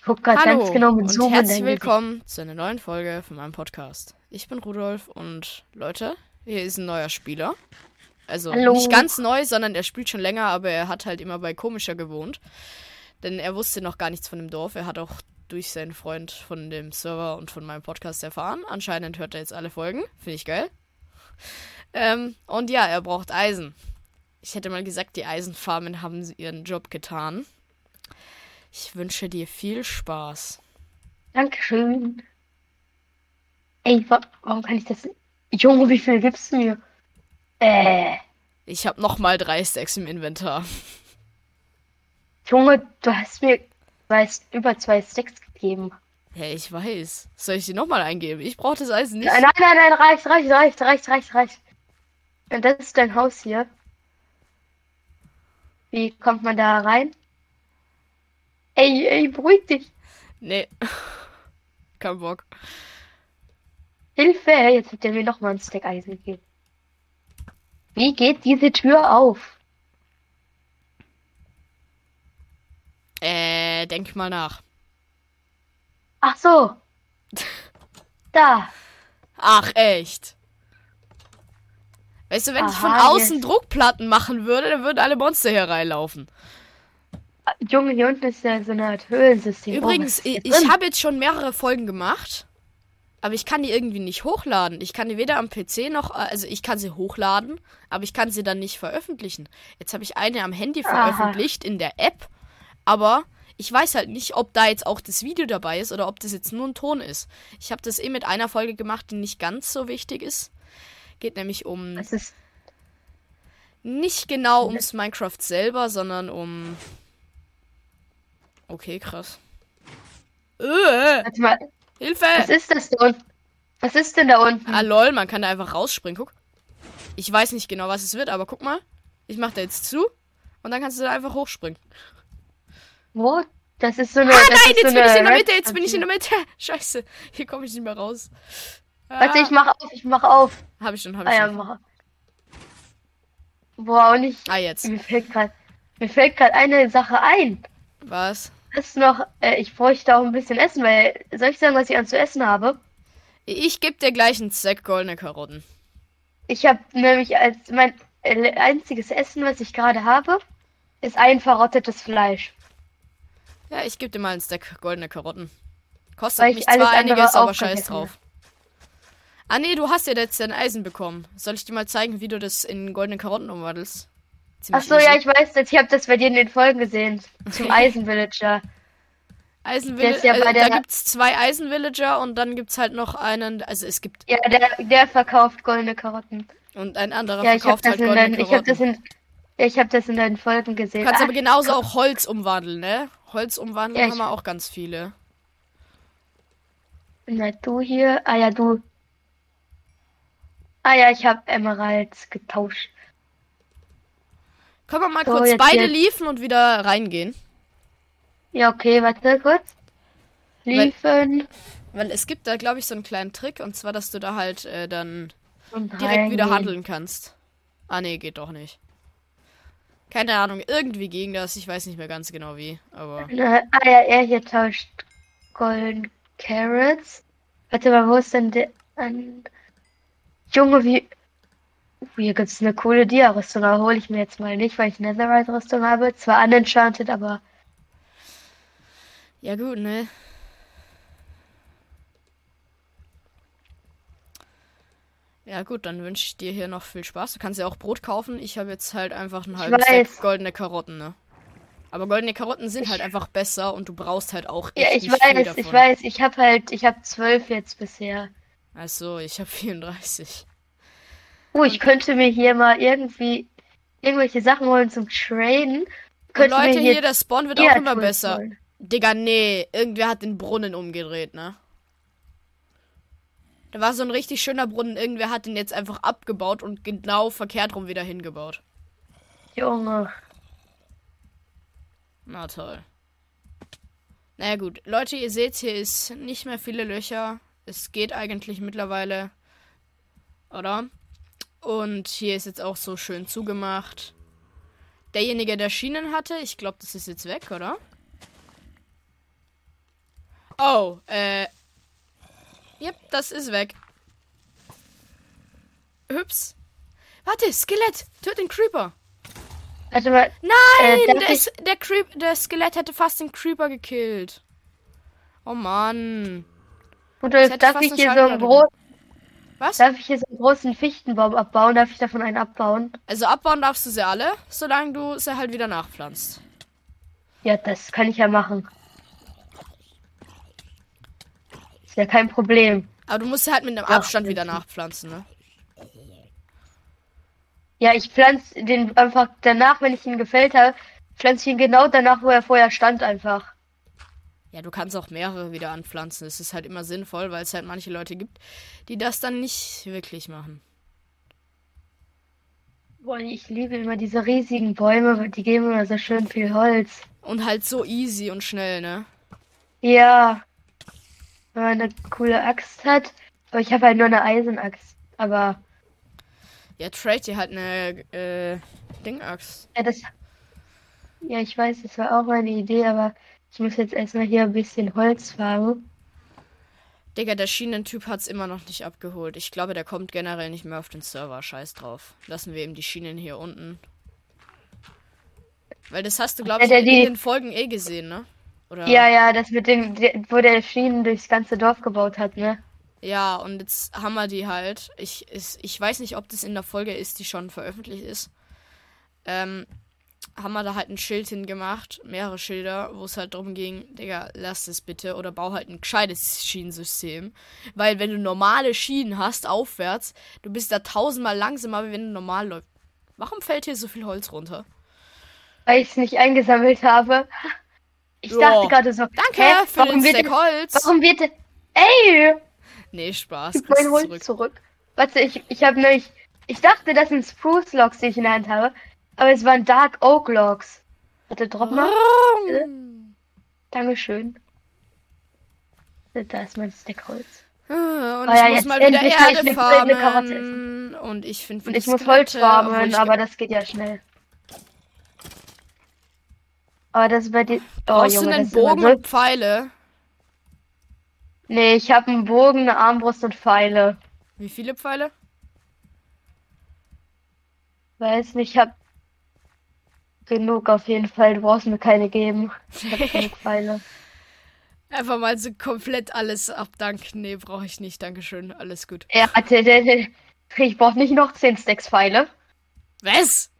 Ich guck Hallo ganz genau mit und Zoom in herzlich willkommen zu einer neuen Folge von meinem Podcast. Ich bin Rudolf und Leute, hier ist ein neuer Spieler. Also Hallo. nicht ganz neu, sondern er spielt schon länger, aber er hat halt immer bei Komischer gewohnt. Denn er wusste noch gar nichts von dem Dorf. Er hat auch durch seinen Freund von dem Server und von meinem Podcast erfahren. Anscheinend hört er jetzt alle Folgen. Finde ich geil. Ähm, und ja, er braucht Eisen. Ich hätte mal gesagt, die Eisenfarmen haben sie ihren Job getan. Ich wünsche dir viel Spaß. Dankeschön. Ey, wa warum kann ich das? Junge, wie viel gibst du mir? Äh, Ich habe nochmal drei Stacks im Inventar. Junge, du hast mir weißt, über zwei Stacks gegeben. Hey, ich weiß. Soll ich die nochmal eingeben? Ich brauche das Eisen nicht. Nein, nein, nein, nein, reicht, reicht, reicht, reicht, reicht, reicht. Und das ist dein Haus hier. Wie kommt man da rein? Ey, ey, beruhig dich. Nee. Kein Bock. Hilfe, jetzt hat er mir nochmal ein Stack Eisen gegeben. Wie geht diese Tür auf? Äh, denk mal nach. Ach so. Da. Ach, echt? Weißt du, wenn ich von Aha, außen jetzt. Druckplatten machen würde, dann würden alle Monster hier reinlaufen. Junge, hier unten ist ja so eine Art Höhlensystem. Übrigens, oh, was ist ich, ich habe jetzt schon mehrere Folgen gemacht, aber ich kann die irgendwie nicht hochladen. Ich kann die weder am PC noch, also ich kann sie hochladen, aber ich kann sie dann nicht veröffentlichen. Jetzt habe ich eine am Handy Aha. veröffentlicht in der App, aber ich weiß halt nicht, ob da jetzt auch das Video dabei ist oder ob das jetzt nur ein Ton ist. Ich habe das eh mit einer Folge gemacht, die nicht ganz so wichtig ist. Geht nämlich um Was ist. nicht genau ums Minecraft selber, sondern um. Okay, krass. Äh, mal, Hilfe! was ist das da unten? Was ist denn da unten? Ah, lol, man kann da einfach rausspringen. Guck. Ich weiß nicht genau, was es wird, aber guck mal. Ich mach da jetzt zu und dann kannst du da einfach hochspringen. Wo? Das ist so eine. Ah, nein, jetzt so bin ich in der Mitte, jetzt bin ich in der Mitte. Scheiße, hier komme ich nicht mehr raus. Ah, Warte, ich mach auf, ich mach auf. Hab ich schon, hab Ah ich ja, schon. mach. Boah, und ich. Ah, jetzt. Mir fällt gerade eine Sache ein. Was? Ist noch. Äh, ich bräuchte auch ein bisschen Essen, weil. Soll ich sagen, was ich an zu essen habe? Ich geb dir gleich einen Sack goldene Karotten. Ich habe nämlich als mein äh, einziges Essen, was ich gerade habe, ist ein verrottetes Fleisch. Ja, ich geb dir mal einen Stack goldene Karotten. Kostet Weil ich mich zwar einiges, aber scheiß drauf. Ah nee, du hast ja jetzt dein Eisen bekommen. Soll ich dir mal zeigen, wie du das in goldene Karotten umwandelst? Ach so, ja, ich weiß das. Ich habe das bei dir in den Folgen gesehen. Zum Eisenvillager. Eisenvillager, ja der- da gibt's zwei Eisenvillager und dann gibt's halt noch einen, also es gibt Ja, der, der verkauft goldene Karotten. und ein anderer Ja, habe verkauft halt goldene deinen- ich hab das Karotten. in ich hab das in deinen Folgen gesehen. Du kannst Ah, aber genauso auch Holz umwandeln, ne? Holz umwandeln Ja, haben wir auch ganz viele. Na, du hier. Ah ja, du. Ah ja, ich habe Emeralds getauscht. Können wir mal So, kurz jetzt beide hier. liefen und wieder reingehen? Ja, okay, warte kurz. Liefen Weil es gibt da, glaube ich, so einen kleinen Trick und zwar, dass du da halt äh, dann und direkt wieder handeln kannst. Ah, nee, geht doch nicht. Keine Ahnung, irgendwie ging das. Ich weiß nicht mehr ganz genau wie, aber. Na, ah ja, er hier tauscht Golden Carrots. Warte mal, wo ist denn der. An... Junge, wie. Uh, Hier gibt's eine coole Dia-Rüstung, aber hole ich mir jetzt mal nicht, weil ich Netherite-Rüstung habe. Zwar unenchanted, aber. Ja, gut, ne? Ja, gut, dann wünsche ich dir hier noch viel Spaß. Du kannst ja auch Brot kaufen. Ich habe jetzt halt einfach einen halben. Stack goldene Karotten, ne? Aber goldene Karotten sind halt einfach besser und du brauchst halt auch Ja, echt ich nicht viel weiß, ich weiß, ich habe halt, ich habe zwölf jetzt bisher. Achso, ich habe 34. Oh, ich könnte mir hier mal irgendwie irgendwelche Sachen holen zum Traden. Könnte Leute, hier, der Spawn wird auch immer besser. holen. Digga, nee, irgendwer hat den Brunnen umgedreht, ne? Da war so ein richtig schöner Brunnen. Irgendwer hat den jetzt einfach abgebaut und genau verkehrt rum wieder hingebaut. Junge. Na toll. Naja gut, Leute, ihr seht, hier ist nicht mehr viele Löcher. Es geht eigentlich mittlerweile. Oder? Und hier ist jetzt auch so schön zugemacht. Derjenige, der Schienen hatte, ich glaube, das ist jetzt weg, oder? Oh, äh. Yep, das ist weg. Hübs. Warte, Skelett. Töt den Creeper. Warte mal. Nein, Äh, der, S- der, Creep, der Skelett hätte fast den Creeper gekillt. Oh Mann. Hätte darf ich hier so einen Schallplatte großen, Was? darf ich hier so einen großen Fichtenbaum abbauen? Darf ich davon einen abbauen? Also abbauen darfst du sie alle, solange du sie halt wieder nachpflanzt. Ja, das kann ich ja machen. Ist ja kein Problem. Aber du musst sie halt mit einem Ja, Abstand wieder nachpflanzen, ne? Ja, ich pflanze den einfach danach, wenn ich ihn gefällt habe, pflanze ich ihn genau danach, wo er vorher stand, einfach. Ja, du kannst auch mehrere wieder anpflanzen. Es ist halt immer sinnvoll, weil es halt manche Leute gibt, die das dann nicht wirklich machen. Boah, ich liebe immer diese riesigen Bäume, weil die geben immer so schön viel Holz. Und halt so easy und schnell, ne? Ja, wenn man eine coole Axt hat. Aber ich habe halt nur eine Eisenaxt. Aber Ja, trade dir halt eine äh, Dingaxt. ja, das. Ja, ich weiß, das war auch meine Idee, aber ich muss jetzt erstmal hier ein bisschen Holz farmen. Digga, der Schienentyp hat's immer noch nicht abgeholt. Ich glaube, der kommt generell nicht mehr auf den Server. Scheiß drauf. Lassen wir ihm die Schienen hier unten. Weil das hast du, glaube ich, in die- den Folgen eh gesehen, ne? Oder? Ja, ja, das mit dem, wo der Schienen durchs ganze Dorf gebaut hat, ne? Ja, und jetzt haben wir die halt. Ich, ist, ich weiß nicht, ob das in der Folge ist, die schon veröffentlicht ist. Ähm, haben wir da halt ein Schild hingemacht, mehrere Schilder, wo es halt darum ging, Digga, lass es bitte oder bau halt ein gescheites Schienensystem. Weil wenn du normale Schienen hast, aufwärts, du bist da tausendmal langsamer, wie wenn du normal läufst. Warum fällt hier so viel Holz runter? Weil ich es nicht eingesammelt habe. Ich Ja. dachte gerade so, Danke hä, für warum den wird, Stack Holz. warum wird, der- ey, Nee, Spaß. kriegst mein Holz zurück. zurück. Warte, ich, ich habe nämlich, ich dachte, das sind Spruce Logs, die ich in der Hand habe, aber es waren Dark Oak Logs. Warte, drop mal. Dankeschön. Da ist mein Stack Holz. Ah, Und Oh ich ja, muss jetzt mal wieder Erde eine goldene Karotte farmen. Und ich finde Und ich muss Holz farmen, aber das geht ja schnell. Aber das ist bei dir. Oh, Brauchst Junge, du einen Bogen und Pfeile? Nee, ich habe einen Bogen, eine Armbrust und Pfeile. Wie viele Pfeile? Weiß nicht, ich hab genug auf jeden Fall. Du brauchst mir keine geben. Ich hab genug Pfeile. Einfach mal so komplett alles abdanken. Nee, brauche ich nicht. Dankeschön. Alles gut. Er der, ich brauch nicht noch 10 Stacks Pfeile. Was?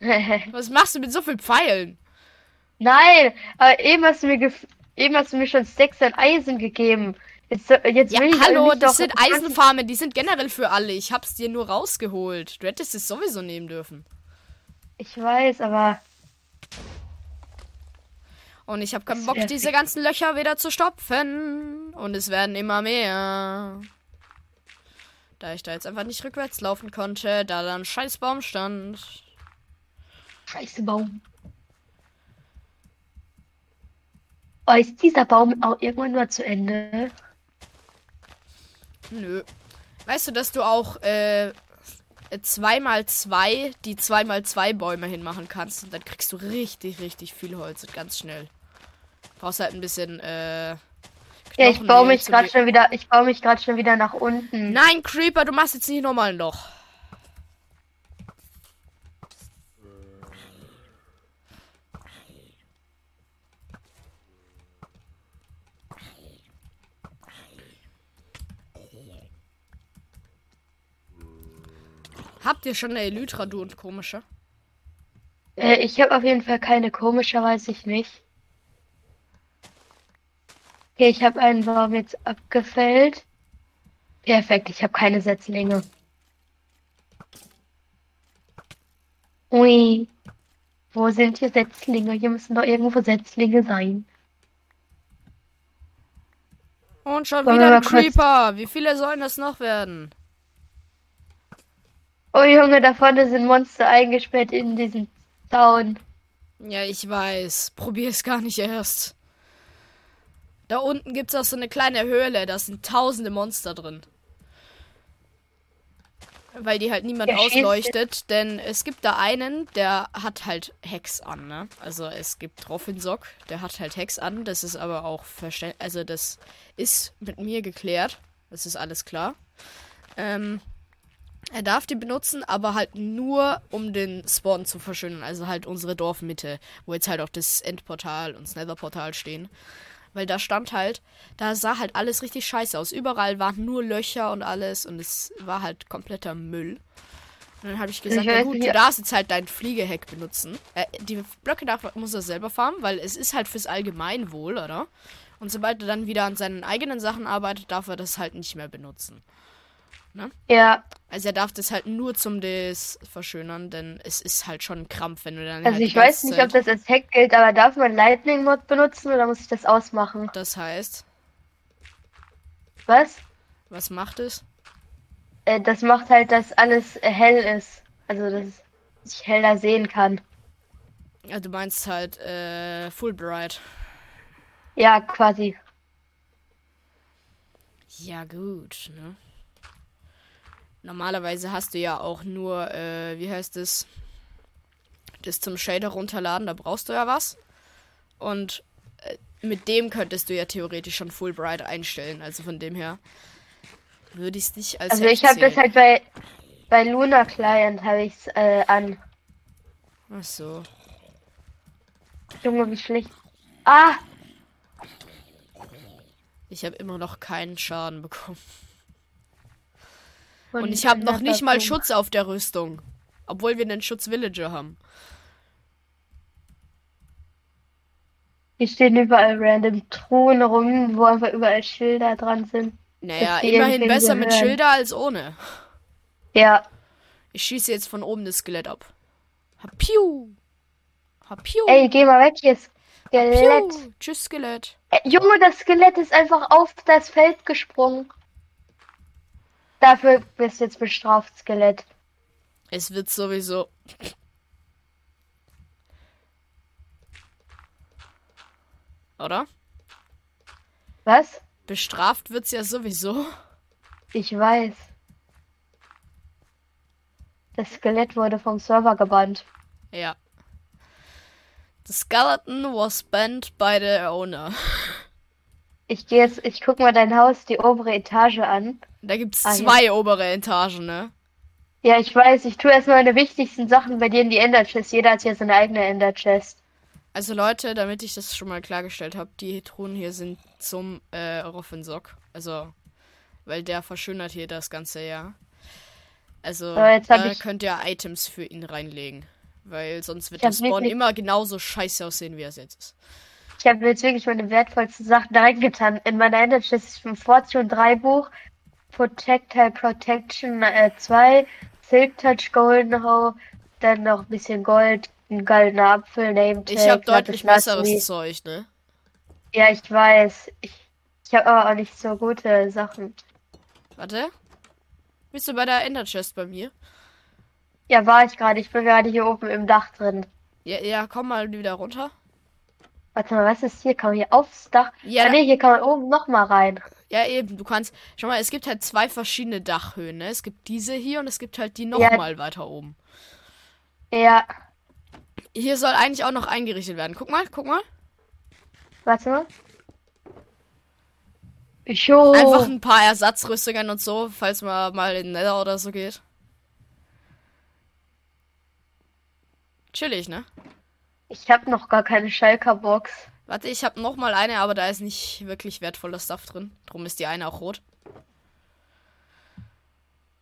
Was machst du mit so vielen Pfeilen? Nein, aber eben hast du mir eben hast du mir schon Stacks an Eisen gegeben. Jetzt, jetzt Ja, will ich hallo, das sind Eisenfarmen. Die sind generell für alle. Ich hab's dir nur rausgeholt. Du hättest es sowieso nehmen dürfen. Ich weiß, aber Und ich habe keinen Bock, diese ganzen Löcher wieder zu stopfen. Und es werden immer mehr. Da ich da jetzt einfach nicht rückwärts laufen konnte, da da ein scheiß Baum stand. scheiße Baum. Oh, ist dieser Baum auch irgendwann mal zu Ende? Nö. Weißt du, dass du auch äh, zweimal zwei, die zweimal zwei Bäume hinmachen kannst und dann kriegst du richtig, richtig viel Holz und ganz schnell. Brauchst halt ein bisschen, äh. Ja, ich baue mich gerade ge- schon wieder, ich baue mich gerade schon wieder nach unten. Nein, Creeper, du machst jetzt nicht nochmal ein Loch. Habt ihr schon eine Elytra, du und komische? Äh, ich habe auf jeden Fall keine komische, weiß ich nicht. Okay, ich habe einen Baum jetzt abgefällt. Perfekt, ich habe keine Setzlinge. Ui. Wo sind hier Setzlinge? Hier müssen doch irgendwo Setzlinge sein. Und schon Wollen wieder ein Creeper. Wie viele sollen das noch werden? Oh Junge, da vorne sind Monster eingesperrt in diesem Zaun. Ja, ich weiß. Probier's gar nicht erst. Da unten gibt's auch so eine kleine Höhle. Da sind tausende Monster drin. weil die halt niemand schießt- ausleuchtet, denn es gibt da einen, der hat halt Hex an, ne? Also es gibt Roffinsock, der hat halt Hex an, das ist aber auch verständlich, also das ist mit mir geklärt, das ist alles klar. Ähm, er darf die benutzen, aber halt nur, um den Spawn zu verschönern, also halt unsere Dorfmitte, wo jetzt halt auch das Endportal und das Netherportal stehen. Weil da stand halt, da sah halt alles richtig scheiße aus. Überall waren nur Löcher und alles und es war halt kompletter Müll. Und dann habe ich gesagt, Ich ja gut, du darfst jetzt halt dein Fliegeheck benutzen. Äh, die Blöcke darf, muss er selber farmen, weil es ist halt fürs Allgemeinwohl, oder? Und sobald er dann wieder an seinen eigenen Sachen arbeitet, darf er das halt nicht mehr benutzen. Ja, Also er darf das halt nur zum des verschönern, denn es ist halt schon ein Krampf, wenn du dann also halt ich weiß nicht, ob das als Hack gilt, aber darf man Lightning Mod benutzen oder muss ich das ausmachen? Das heißt, Was? was macht es? Äh, das macht halt, dass alles äh, hell ist. Also, dass ich heller sehen kann. Ja, du meinst halt äh, Fulbright. Ja, quasi. Ja, gut, ne? Normalerweise hast du ja auch nur, äh, wie heißt es? Das zum Shader runterladen, da brauchst du ja was. Und äh, mit dem könntest du ja theoretisch schon Fulbright einstellen. Also von dem her würde ich es nicht als Also ich habe das halt bei bei Luna Client habe ich's äh, an. Ach so. Junge, wie schlecht. Ah, Ich habe immer noch keinen Schaden bekommen. Von Und ich habe noch nicht mal. Schutz auf der Rüstung. Obwohl wir einen Schutz Villager haben. Hier stehen überall random Truhen rum, wo einfach überall Schilder dran sind. Naja, immerhin besser mit gehören. Schilder als ohne. Ja, Ich schieße jetzt von oben das Skelett ab. Hapiu. Hapiu. ey, geh mal weg hier, Skelett. Piu. Tschüss, Skelett. Äh, Junge, das Skelett ist einfach auf das Feld gesprungen. Dafür bist du jetzt bestraft, Skelett. Es wird sowieso. Oder? Was? Bestraft wird's ja sowieso. Ich weiß. Das Skelett wurde vom Server gebannt. Ja. The skeleton was banned by the owner. Ich gehe jetzt, ich guck mal dein Haus, die obere Etage an. Da gibt's Ah, ja. zwei obere Etagen, ne? Ja, ich weiß, ich tue erstmal meine wichtigsten Sachen bei dir in die Ender Chest. Jeder hat hier seine eigene Ender Chest. Also Leute, damit ich das schon mal klargestellt habe, die Truhen hier sind zum äh, Roffensock. Also, weil der verschönert hier das ganze Jahr. Also, da könnt ihr Items für ihn reinlegen. Weil sonst wird der Spawn immer genauso scheiße aussehen, wie er es jetzt ist. Ich habe jetzt wirklich meine wertvollsten Sachen reingetan. In meiner Ender Chest ist ein Fortune 3 Buch, Protectile Protection äh, 2, Silk Touch Golden Hoe, dann noch ein bisschen Gold, ein goldener Apfel, Name Tag, Ich habe deutlich besseres. Zeug, ne? Ja, ich weiß. Ich, ich habe aber auch nicht so gute Sachen. Warte. Bist du bei der Ender Chest bei mir? Ja, war ich gerade. Ich bin gerade hier oben im Dach drin. Ja, ja, komm mal wieder runter. Warte mal, was ist hier? Kann man hier aufs Dach? Ja, ah, nee, hier kann man oben noch mal rein. Ja, eben. Du kannst. Schau mal, es gibt halt zwei verschiedene Dachhöhen, ne? Es gibt diese hier und es gibt halt die Ja. nochmal weiter oben. Ja, Hier soll eigentlich auch noch eingerichtet werden. Guck mal, guck mal. warte mal. Jo. Einfach ein paar Ersatzrüstungen und so, falls man mal in den Nether oder so geht. Chillig, ne? Ich habe noch gar keine Schalker-Box. Warte, ich habe noch mal eine, aber da ist nicht wirklich wertvoller Stuff drin. Drum ist die eine auch rot.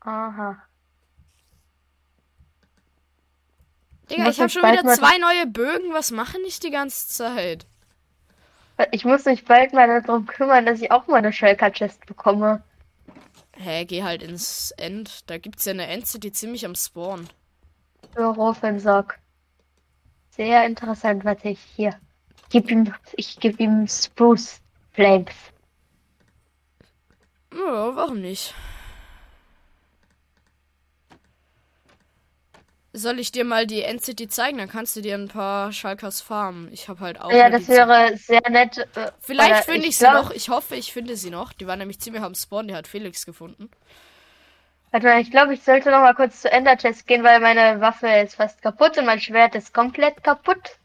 Aha. Digga, muss ich habe schon wieder zwei neue Bögen. Was mache ich die ganze Zeit? Ich muss mich bald mal darum kümmern, dass ich auch mal eine Schalker-Chest bekomme. Hä, geh halt ins End. Da gibt's ja eine Endcity ziemlich am Spawn. Für Rofensock. Sehr interessant, was ich hier. Gib ihm, ich gebe ihm Spruce Flames. Ja, warum nicht? Soll ich dir mal die Endcity zeigen? Dann kannst du dir ein paar Schalkers farmen. Ich habe halt auch. Ja, das die Zeit. wäre sehr nett. äh, Vielleicht finde ich, sie glaub- noch. Ich hoffe, ich finde sie noch. Die war nämlich ziemlich am Spawn. Die hat Felix gefunden. Warte mal, ich glaube, ich sollte noch mal kurz zu Ender Chest gehen, weil meine Waffe ist fast kaputt und mein Schwert ist komplett kaputt.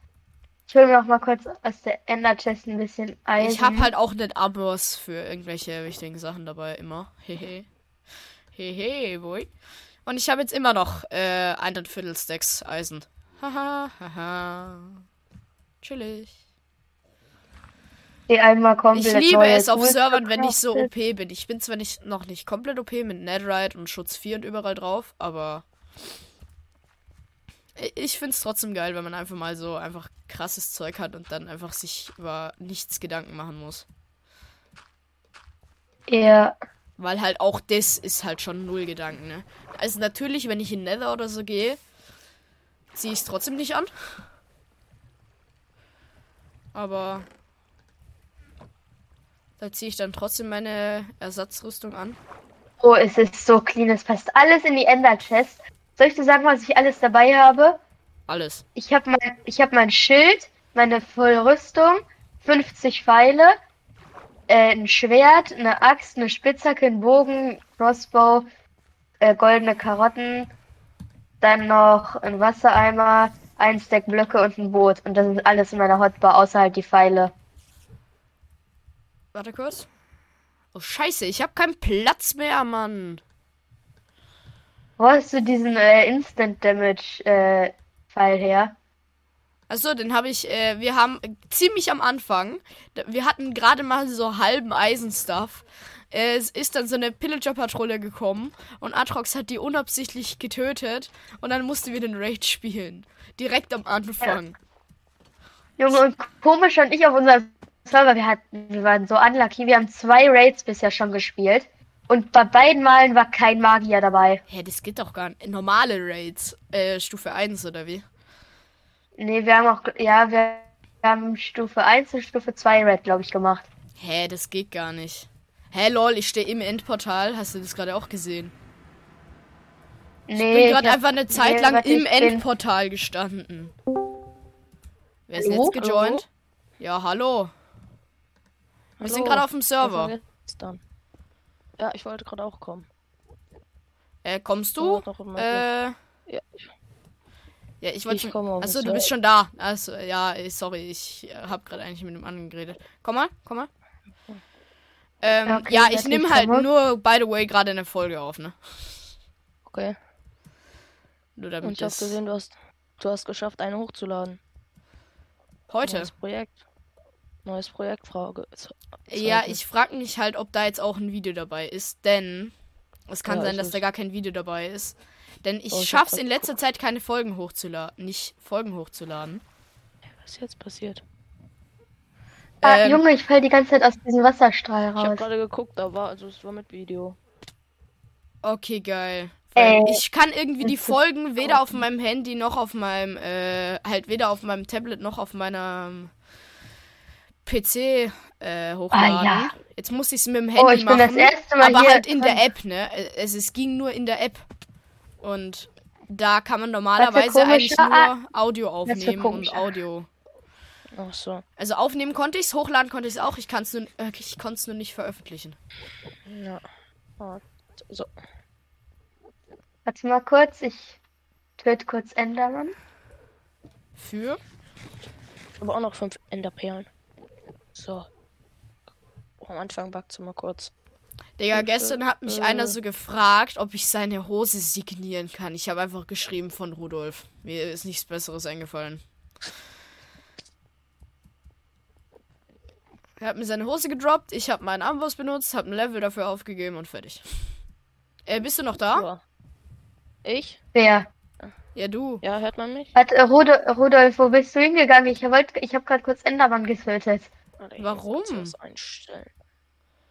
Ich hole mir noch mal kurz aus der Ender Chest ein bisschen Eisen. Ich habe halt auch nicht Abos für irgendwelche wichtigen Sachen dabei, immer. Hehe. Hehe, boy. Und ich habe jetzt immer noch äh, ein Viertel Stacks Eisen. Haha, haha. Chillig. Die einmal komplett Ich liebe es auf Servern, wenn ich so. OP bin. Ich bin zwar nicht, noch nicht komplett OP mit Netherite und Schutz 4 und überall drauf, aber ich find's trotzdem geil, wenn man einfach mal so einfach krasses Zeug hat und dann einfach sich über nichts Gedanken machen muss. Ja, Weil halt auch das ist halt schon null Gedanken, ne? Also natürlich, wenn ich in Nether oder so gehe, ziehe ich es trotzdem nicht an. Aber da ziehe ich dann trotzdem meine Ersatzrüstung an. oh, es ist so clean. Es passt alles in die Ender Chest. Soll ich dir sagen, was ich alles dabei habe? Alles. Ich habe mein, ich habe mein Schild, meine Vollrüstung, 50 Pfeile, äh, ein Schwert, eine Axt, eine Spitzhacke, ein Bogen, Crossbow, äh, goldene Karotten, dann noch ein Wassereimer, ein Stack Blöcke und ein Boot. Und das ist alles in meiner Hotbar, außer halt die Pfeile. Warte kurz. Oh scheiße, ich habe keinen Platz mehr, Mann. Wo hast du diesen äh, Instant Damage äh, Pfeil her? Achso, den habe ich, äh, wir haben ziemlich am Anfang, wir hatten gerade mal so halben Eisenstuff. Es ist dann so eine Pillager-Patrouille gekommen und Atrox hat die unabsichtlich getötet und dann mussten wir den Raid spielen. Direkt am Anfang. Junge, und komisch und ich auf unserem Server, wir hatten, wir waren so unlucky, wir haben zwei Raids bisher schon gespielt. Und bei beiden Malen war kein Magier dabei. Hä, das geht doch gar nicht. Normale Raids. Äh, Stufe 1 oder wie? Nee, wir haben auch, ja, wir haben Stufe 1 und Stufe 2 Raid, glaube ich, gemacht. Hä, das geht gar nicht. Hä, lol, ich stehe im Endportal. Hast du das gerade auch gesehen? Nee, Ich bin gerade einfach eine Zeit nee, lang im ich bin- Endportal gestanden. Wer ist Hallo? jetzt gejoint? Ja, hallo. Wir sind gerade auf dem Server. Ja, ich wollte gerade auch kommen. Äh, kommst du? Äh, Ja, ich, ja, ich wollte Achso, du bist schon da. Also, ja, sorry, ich äh, hab gerade eigentlich mit dem anderen geredet. Komm mal, komm mal. Ähm, Okay, ja, ich nehme halt komme. nur, by the way, gerade eine Folge auf, ne? Okay. Nur Und damit ich habe das gesehen, du hast, du hast geschafft, eine hochzuladen. heute. Neues Projekt. Neues Projekt, Frage. Ja, ich frage mich halt, ob da jetzt auch ein Video dabei ist, denn es kann Ja, sein, ich dass da gar kein Video dabei ist. Denn ich Oh, ich hab schaff's in letzter Zeit keine Folgen hochzuladen, nicht Folgen hochzuladen. Was ist jetzt passiert? Ah, Ähm, Junge, ich fall die ganze Zeit aus diesem Wasserstrahl Ich habe raus. gerade geguckt, da war, also es war mit Video. Okay, geil. Äh, ich kann irgendwie die Folgen weder auf meinem Handy noch auf meinem, äh, halt weder auf meinem Tablet noch auf meinem PC äh, hochladen. Ah, ja. Jetzt muss ich es mit dem Handy Oh, ich bin machen. das erste Mal aber hier halt in der. App, ne? Also es ging nur in der App. Und da kann man normalerweise eigentlich nur Audio aufnehmen und Audio. Ach so. Also aufnehmen konnte ich es, hochladen konnte ich es auch. Ich kann es nur, äh, ich konnte es nur nicht veröffentlichen. Ja. So. Warte mal kurz, ich töte kurz Enderman. Für? Habe auch noch fünf Enderperlen. So. Oh, am Anfang backt mal kurz. Digga, Äh, gestern hat mich äh. einer so gefragt, ob ich seine Hose signieren kann. Ich habe einfach geschrieben von Rudolf. Mir ist nichts Besseres eingefallen. Er hat mir seine Hose gedroppt, ich habe meinen Amboss benutzt, habe ein Level dafür aufgegeben und fertig. Äh, bist du noch da? Ja. Ich? Wer? Ja, du. Ja, hört man mich? Warte, Rudolf, Rudolf, wo bist du hingegangen? Ich wollte, ich habe gerade kurz Endermann getötet. Warum? einstellen.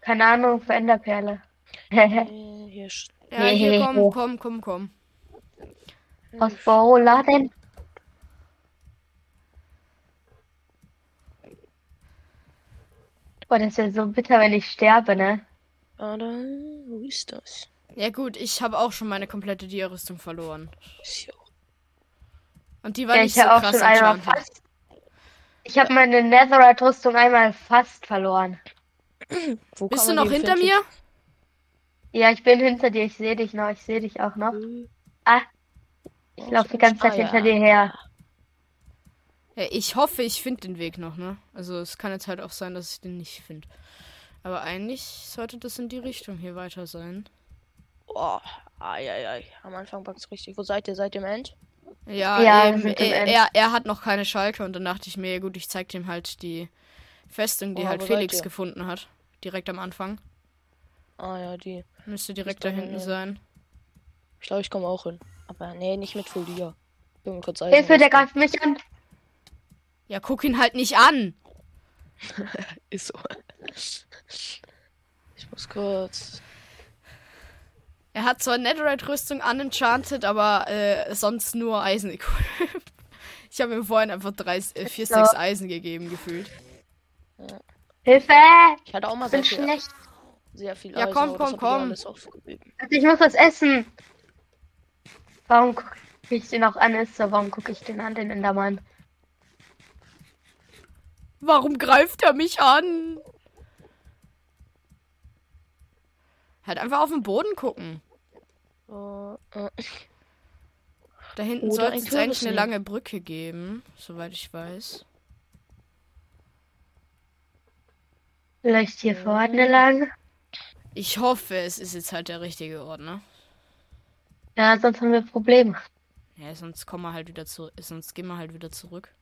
Keine Ahnung, für Enderperle. Äh, Hier Ja, hier komm, komm, komm, komm. Was wo laden? Boah, das ist ja so bitter, wenn ich sterbe, ne? Warte, wo ist das? Ja gut, ich habe auch schon meine komplette Dia-Rüstung verloren. Und die war Ja, nicht ich so krass schon einmal enchanted. fast. Ich habe meine Netherite-Rüstung einmal fast verloren. Wo Bist du noch hinter mir? Ja, ich bin hinter dir. Ich sehe dich noch. Ich sehe dich auch noch. Ah, ich laufe die ganze Zeit Ah, hinter ja. dir her. Ja, ich hoffe, ich finde den Weg noch, ne? Also es kann jetzt halt auch sein, dass ich den nicht finde. Aber eigentlich sollte das in die Richtung hier weiter sein. Oh, ai, ai, ai. Am Anfang packt's richtig. Wo seid ihr? Seid ihr im End? Ja, Ja, eben, er, er, er hat noch keine Schalke und dann dachte ich mir, ja gut, ich zeig dem halt die Festung, die Oh, halt Felix gefunden hat. Direkt am Anfang. Ah ja, die. Müsste direkt da hinten sein. Ich glaube, ich komme auch hin. Aber nee, nicht mit Folia. Will mir kurz Hilfe, der greift mich an. Ja, guck ihn halt nicht an. Ist so. Ich muss kurz. Er hat zwar Netherite-Rüstung unenchanted, aber äh, sonst nur Eisen equipped. Ich habe ihm vorhin einfach drei, äh, vier, Ja. sechs Eisen gegeben, gefühlt. Hilfe! Ich hatte auch mal sehr viel, schlecht. sehr viel Ja, Eisen, komm, das komm, komm. Also ich muss was essen. Warum gucke ich den auch an? Ist so, warum gucke ich den an, den Endermann? Warum greift er mich an? Halt einfach auf den Boden gucken. Äh, äh, Da hinten sollte ein es eigentlich eine lange Brücke geben, soweit ich weiß. Vielleicht hier vorne lang? Ich hoffe, es ist jetzt halt der richtige Ort, ne? Ja, sonst haben wir Probleme. Ja, sonst kommen wir halt wieder zurück. Sonst gehen wir halt wieder zurück.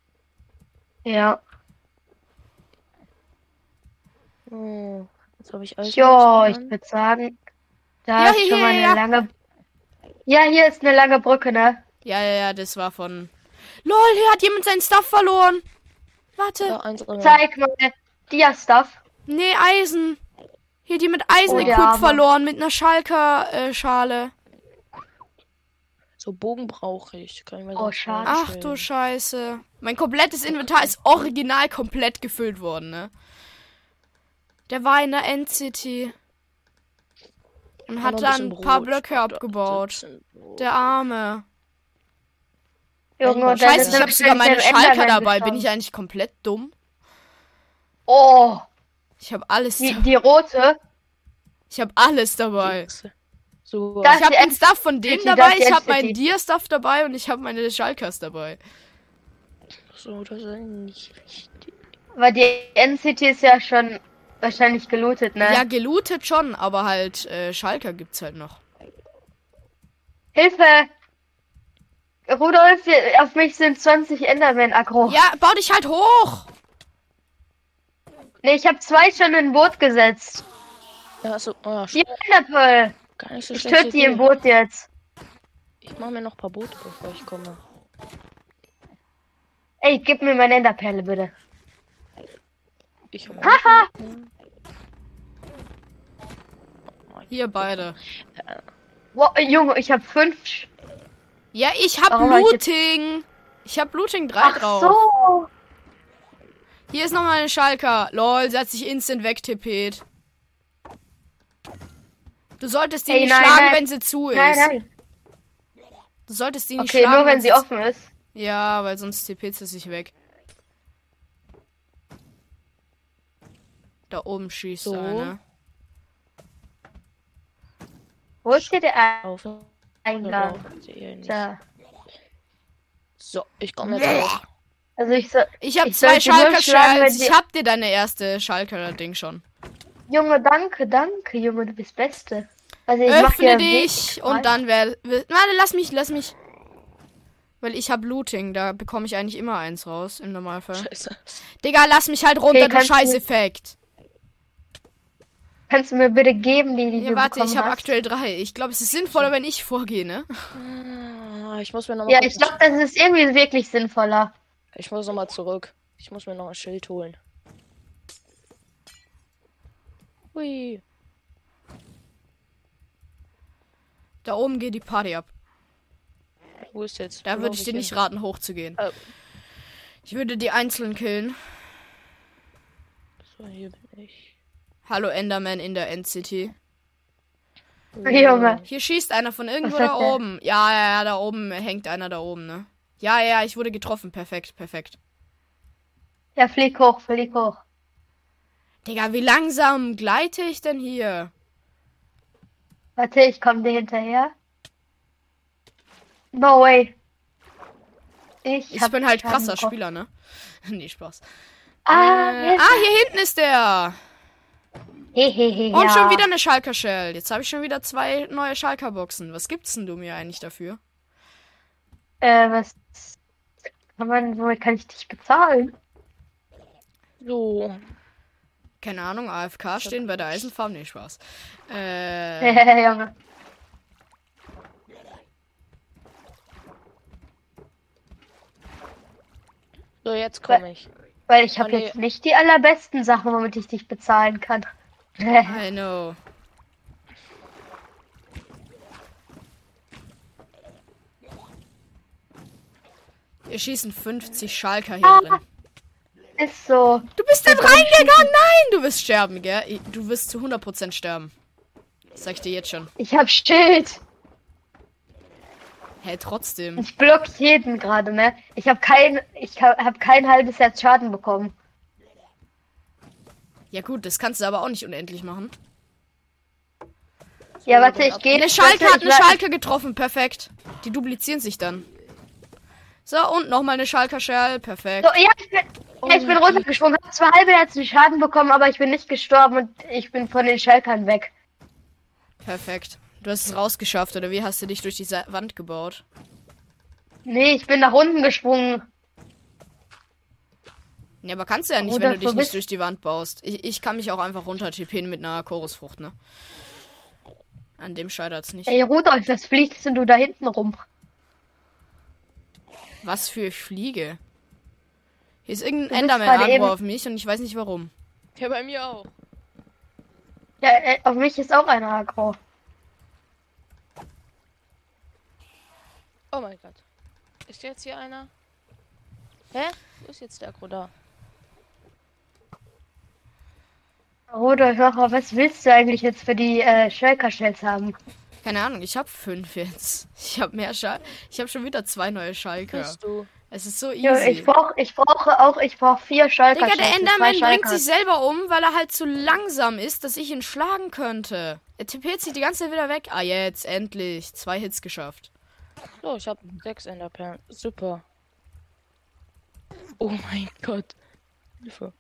Ja. oh, jetzt habe ich Eisen. Jo, ich würde sagen, da Ja, ist hier, schon mal eine ja. lange. Ja, hier ist eine lange Brücke, ne? Ja, ja, ja, das war von. LOL, hier hat jemand seinen Stuff verloren. Warte. Ja. Zeig mal. Dia-Stuff. Nee, Eisen. Hier hat jemand Eisen Oh, Arme. verloren mit einer Schalker äh, Schale. So Bogen brauche ich. Kann ich mir Oh, schade. mal Ach du. Scheiße. Mein komplettes Inventar ist original komplett gefüllt worden, ne? Der war in der Endcity. Und hat noch da bisschen ein paar. Blöcke abgebaut. 17 Brot. Der Arme. Junge, Scheiße, dann ich habe sogar meine Schalker dabei. Bin ich eigentlich komplett dumm? Oh, Ich habe alles. die, die rote. Ich habe alles dabei. So, Ich habe den Stuff von dem City, dabei, ich habe meinen. Dia-Stuff dabei und ich habe meine Schalkers dabei. so, das ist nicht richtig. Weil die End-City ist ja schon wahrscheinlich gelootet, ne? Ja, gelootet schon, aber halt äh, Schalker gibt's halt noch. Hilfe! Rudolf, auf mich sind 20 Enderman aggro. Ja, bau dich halt hoch! Nee, ich habe zwei schon in ein Boot gesetzt. Ja, so, oh, Die Enderpearl. gar nicht so Ich töte die im Boot jetzt. Ich mache mir noch ein paar Boote, bevor ich komme. Ey, gib mir meine Enderperle bitte. Ich hab Haha! Hier beide. Wow, Junge, ich habe fünf. Ja, ich hab Warum hab Looting. Ich hab Looting 3 Ach drauf. so. Hier ist nochmal eine Schalker. Lol, sie hat sich instant wegtippet. Du solltest die Ey, nicht nein, schlagen, nein. wenn sie zu ist. Nein, nein. Du solltest die nicht Okay, schlagen. nur wenn sie offen ist. Ja, weil sonst tippet sie sich weg. Da oben schießt So. eine. Wo ist der auf. Eingang? Da. So, ich komme jetzt raus. Also ich so, Ich hab Ich zwei Schalker sie- Ich hab dir deine erste Schalker-Ding schon. Junge, danke, danke, Junge, du bist Beste. Also ich Öffne ja dich Weg- und dann wär. Warte, lass mich, lass mich. Weil ich hab Looting, da bekomme ich eigentlich immer eins raus im Normalfall. Scheiße. Digga, lass mich halt runter, Okay, du- Scheiß-Effekt. Kannst du mir bitte geben, die, die Ja, du warte, bekommen ich habe aktuell drei. Ich glaube, es ist sinnvoller, wenn ich vorgehe, ne? Ah, Ich muss mir noch mal Ja, ich glaube, das ist irgendwie wirklich sinnvoller. Ich muss noch mal zurück. Ich muss mir noch ein Schild holen. Hui. Da oben geht die Party ab. Wo ist jetzt? Da würde ich dir hin? nicht raten, hochzugehen. Äh. Ich würde die einzeln killen. So, hier bin ich. Hallo Enderman in der Endcity. Junge. Hier schießt einer von irgendwo da der? oben. Ja, ja, ja, da oben hängt einer da oben, ne? Ja, ja, ich wurde getroffen. Perfekt, perfekt. Ja, flieg hoch, flieg hoch. Digga, wie langsam gleite ich denn hier? Warte, ich komme dir hinterher. No way. Ich, Ich bin halt krasser. Spieler, ne? nee, Spaß. Ah, äh, ah, hier hinten ist der. Hehehe, Und ja. schon wieder eine Schalker Shell. Jetzt habe ich schon wieder zwei neue Schalker Boxen. Was gibt's denn du mir eigentlich dafür? Äh, was kann man, womit kann ich dich bezahlen? So. Keine Ahnung, AFK stehen bei der Eisenfarm? Nee, Spaß. Äh, Junge. So, jetzt komme ich. Weil ich habe Oh, nee. jetzt nicht die allerbesten Sachen, womit ich dich bezahlen kann. I know. Wir schießen 50 Schalker hier Ah. drin. Ist so. Du bist dann reingegangen! Nein! Du wirst sterben, gell? Du wirst zu 100% sterben. Das sag ich dir jetzt schon. Ich hab Schild. Hä, trotzdem. Ich block jeden gerade, ne? Ich habe kein, ich ha- hab kein halbes Herz Schaden bekommen. Ja gut, das kannst du aber auch nicht unendlich machen. Ja, warte, ich gehe. Eine Schalke warte, hat eine Schalke getroffen, perfekt. Die duplizieren sich dann. So, und nochmal eine Schalker Shell, perfekt. So, ja, ich bin, ja, ich bin runtergesprungen, habe zwei halbe Herzen Schaden bekommen, aber ich bin nicht gestorben und ich bin von den Schalkern weg. Perfekt. Du hast es rausgeschafft, oder wie hast du dich durch die Wand gebaut? Nee, ich bin nach unten gesprungen. Ja, aber kannst du ja nicht, Oder wenn du dich nicht durch die Wand baust. Ich, ich kann mich auch einfach runter TPen mit einer Chorusfrucht, ne? An dem scheitert's nicht. Ey, Rudolf, was fliegst denn du da hinten rum? Was für Fliege. Hier ist irgendein Enderman eben- auf mich und ich weiß nicht warum. Ja, bei mir auch. Ja, äh, auf mich ist auch einer aggro. Oh mein Gott. Ist jetzt hier einer? Hä? Wo ist jetzt der Akro da? Rudolf, mal, was willst du eigentlich jetzt für die äh, Schalker-Shells haben? Keine Ahnung, ich hab fünf jetzt. Ich hab mehr Schal. Ich hab schon wieder zwei neue Schalker. Bist du? Es ist so easy. Ja, ich brauch, ich brauche auch, ich brauche vier Schalker. Digga, der Enderman bringt sich selber um, weil er halt zu langsam ist, dass ich ihn schlagen könnte. Er tippiert sich die ganze Zeit wieder weg. Ah, jetzt, endlich. Zwei Hits geschafft. So, ich habe sechs Enderperlen. Super. Oh mein Gott. Hilfe.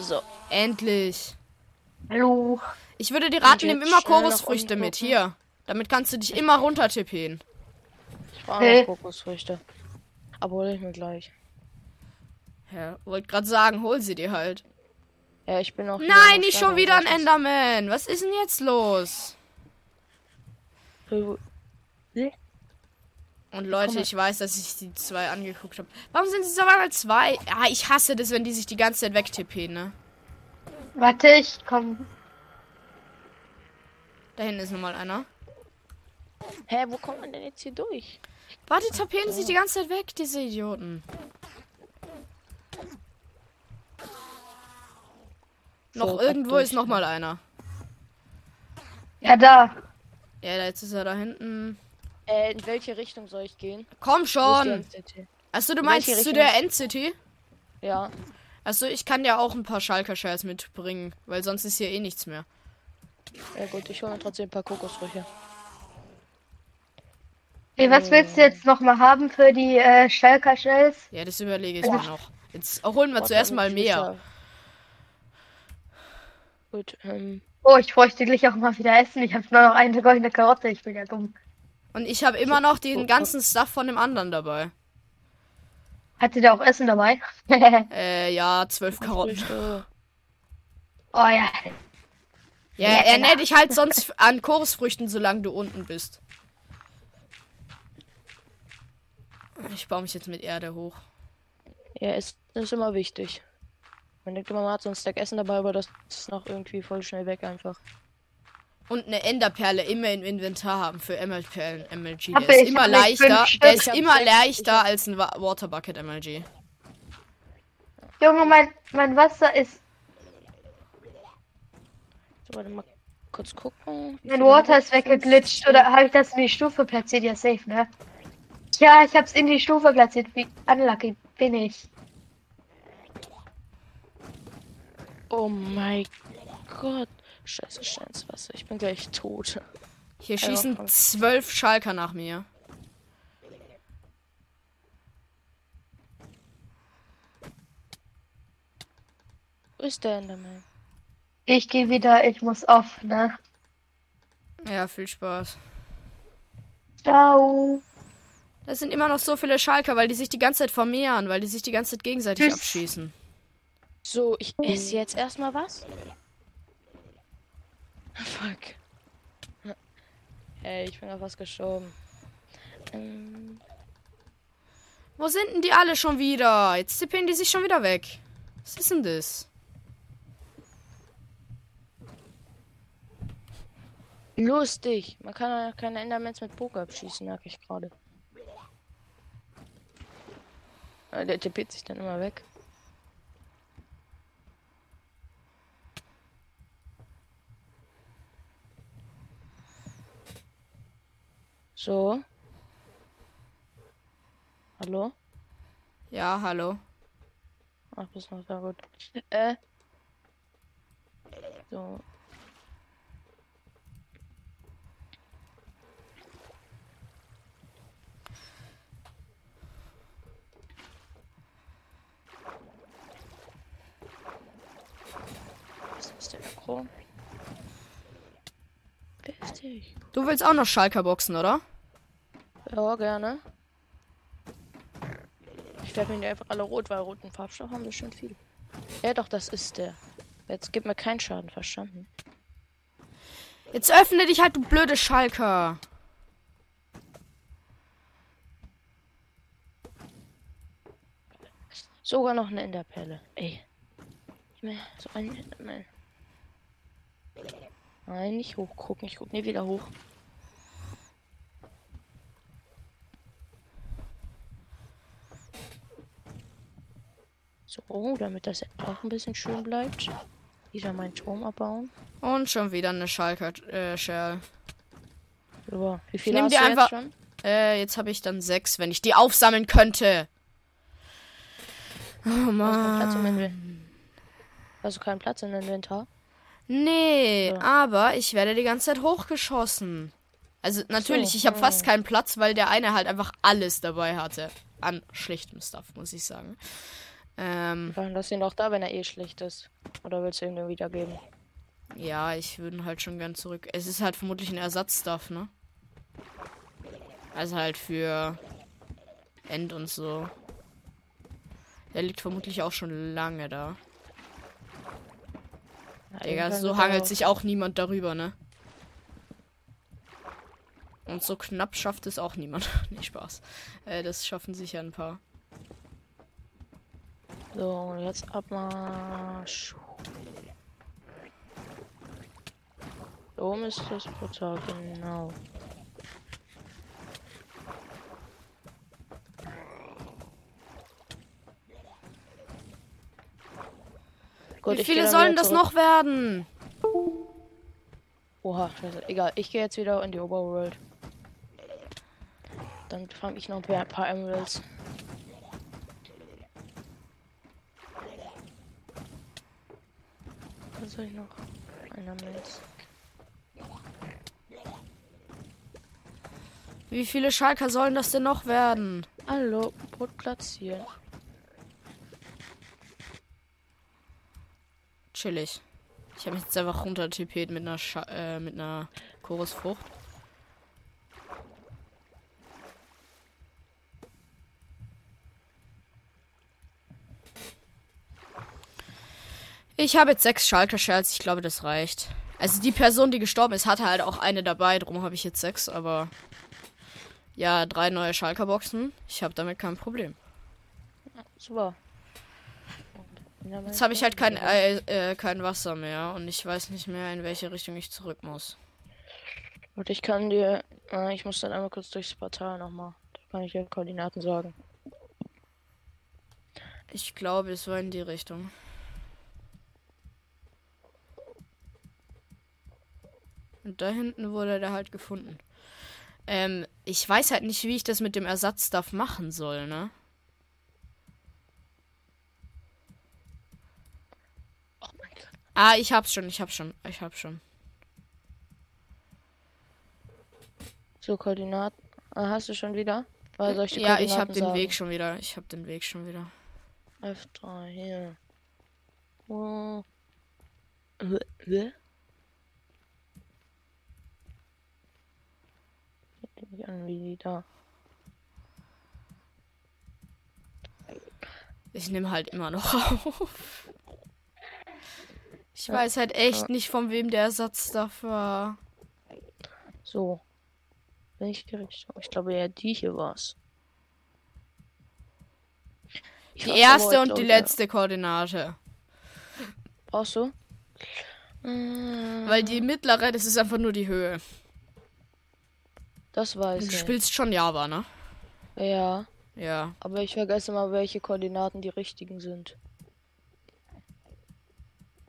So. Endlich. Hallo. Ich würde dir raten, nimm immer unten mit. Hier. Damit kannst du dich immer runter tippen. Ich brauche noch Kokosfrüchte. Aber hol ich mir gleich. Ja, wollte gerade sagen, hol sie dir halt. Ja, ich bin auch. Nein, nicht schon wieder ein. Enderman. Was ist denn jetzt los? Hä? Und Leute, ich weiß, dass ich die zwei angeguckt habe. Warum sind sie auf einmal zwei? Ja, ich hasse das, wenn die sich die ganze Zeit wegtippen, ne? Warte, ich komm. Da hinten ist nochmal einer. Hä, wo kommt man denn jetzt hier durch? Warte, die tapieren sich die ganze Zeit weg, diese Idioten. Noch So, irgendwo durch, ist noch mal einer. Ja, da. Ja, jetzt ist er da hinten. Äh, in welche Richtung soll ich gehen? Komm schon. Achso, du in meinst zu Richtung? der Endcity? Ja. Achso, ich kann dir auch ein paar Schalker Shares mitbringen, weil sonst ist hier eh nichts mehr. Ja gut, ich hole mir trotzdem ein paar Kokosfrüchte. Hey, was willst du jetzt noch mal haben für die äh, Schalker Shells? Ja, das überlege ich mir noch. Jetzt holen wir Boah, zuerst mal mehr. Gut, ähm. Oh, ich bräuchte gleich auch mal wieder essen. Ich habe nur noch eine goldene Karotte. Ich bin ja dumm. Und ich habe immer noch den ganzen Stuff von dem anderen dabei. Hatte der auch Essen dabei? oh Äh, ja, zwölf Karotten. Früchte. ja. Ja, Ja, er genau. nennt dich halt sonst an Chorusfrüchten, solange du unten bist. Ich baue mich jetzt mit Erde hoch. Ja, es ist immer wichtig. Man denkt immer, man hat so ein Stack Essen dabei, aber das ist noch irgendwie voll schnell weg einfach. Und eine Enderperle immer im Inventar haben für MLG. Hab Der ist immer leichter. Der ist immer leichter als ein Wa- Waterbucket MLG. Junge, mein, mein Wasser ist. So, warte mal kurz gucken. Mein Water ist weggeglitscht. Oder habe ich das in die Stufe platziert? Ja, safe, ne? Ja, ich hab's in die Stufe platziert. Wie unlucky bin ich. Oh mein Gott. Scheiße, schnell ins Wasser. Ich bin gleich tot. Hier Ja, schießen komm. zwölf Schalker nach mir. Wo ist der Enderman? Ich gehe wieder, ich muss auf, ne? Ja, viel Spaß. Ciao. Das sind immer noch so viele Schalker, weil die sich die ganze Zeit vermehren, weil die sich die ganze Zeit gegenseitig Tschüss. abschießen. So, ich esse jetzt erstmal was. Fuck. Ey, ich bin auf was geschoben. Ähm, Wo sind denn die alle schon wieder? Jetzt tippen die sich schon wieder weg. Was ist denn das? lustig. Man kann ja keine Endermans mit Poker abschießen, merke ich gerade. Der tippt sich dann immer weg. So. Hallo? Ja, hallo. Ach, bist noch da gut. Äh. So. Was ist der Akro? Wer ist der? Du willst auch noch Schalker boxen, oder? Ja, gerne. Ich werde mir die einfach alle rot, weil roten Farbstoff haben wir schon viel. Ja, doch, das ist der. Jetzt gibt mir keinen Schaden, verstanden. Jetzt öffne dich halt, du blöde Schalker. Sogar noch eine Enderperle. Ey. So ein Enderman. Nein, nicht hochgucken. Ich guck nie wieder hoch. So, damit das auch ein bisschen schön bleibt. Wieder meinen Turm abbauen. Und schon wieder eine Schalker äh, Shell. So, wie viele nehm hast dir du einfach- jetzt schon? Äh, jetzt habe ich dann sechs, wenn ich die aufsammeln könnte. Oh Mann. Inventar? Hast du keinen Platz im Inventar? Nee, Ja. aber ich werde die ganze Zeit hochgeschossen. Also natürlich, So, ich habe ja. fast keinen Platz, weil der eine halt einfach alles dabei hatte. An schlichtem Stuff, muss ich sagen. Ähm, Dann lass ihn doch da, wenn er eh schlecht ist. Oder willst du ihm den wiedergeben? ja, ich würde ihn halt schon gern zurück. Es ist halt vermutlich ein Ersatzstuff, ne? Also halt für End und so. Der liegt vermutlich auch schon lange da. Ja, Digga, so hangelt auch- sich auch niemand darüber, ne? Und so knapp schafft es auch niemand. nee, Spaß. Äh, das schaffen sicher ein paar. So, jetzt Abmarsch. Da oben ist das Portal, genau. Gut, Wie viele sollen das noch werden? Oha, scheiße. Egal, ich gehe jetzt wieder in die Overworld. Dann fange ich noch ein paar, ein paar Emeralds. Soll ich noch? Einer Milz. Wie viele Schalker sollen das denn noch werden? Hallo, Brot platzieren. Chillig. Ich habe mich jetzt einfach runter mit einer Scha äh, mit einer Chorusfrucht. Ich habe jetzt sechs Schalker Shells. Ich glaube, das reicht. Also die Person, die gestorben ist, hatte halt auch eine dabei. Drum habe ich jetzt sechs. Aber ja, drei neue Schalker Boxen. Ich habe damit kein Problem. Super. Jetzt habe ich halt kein, äh, äh, kein Wasser mehr und ich weiß nicht mehr, in welche Richtung ich zurück muss. Und ich kann dir. Äh, ich muss dann einmal kurz durchs Portal nochmal. Da kann ich dir Koordinaten sagen. Ich glaube, es war in die Richtung. Und da hinten wurde der halt gefunden. Ähm, ich weiß halt nicht, wie ich das mit dem Ersatzstuff machen soll, ne? Oh mein Gott. Ah, ich hab's schon, ich hab's schon, ich hab's schon. So, Koordinaten. Ah, hast du schon wieder? Oder soll ich die Ja, ich hab den sagen? Weg schon wieder. Ich hab den Weg schon wieder. F3, hier. Oh. Nicht an, wie da. Ich nehme halt immer noch auf. Ich weiß halt echt Ja. nicht, von wem der Ersatz dafür war. So. Welche Richtung? Ich glaube ja, die hier war's. Ich Die erste und die ich, ja. letzte Koordinate. Brauchst du? Weil die mittlere, das ist einfach nur die Höhe. Das weiß Du ich. spielst schon Java, ne? Ja, Ja. aber ich vergesse mal, welche Koordinaten die richtigen sind.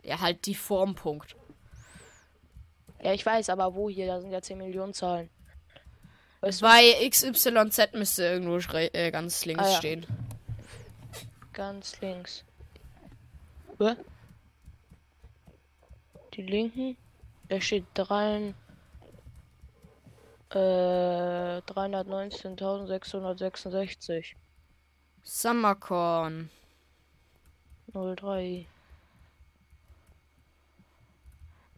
Ja, halt die Formpunkt. Ja, ich weiß, aber wo hier? Da sind ja 10 Millionen Zahlen. Weißt du, Bei XYZ müsste irgendwo äh, ganz links Ah, ja. stehen. ganz links. Hä? Die linken? Da steht 3. Äh, 319.666. Summercorn. 03.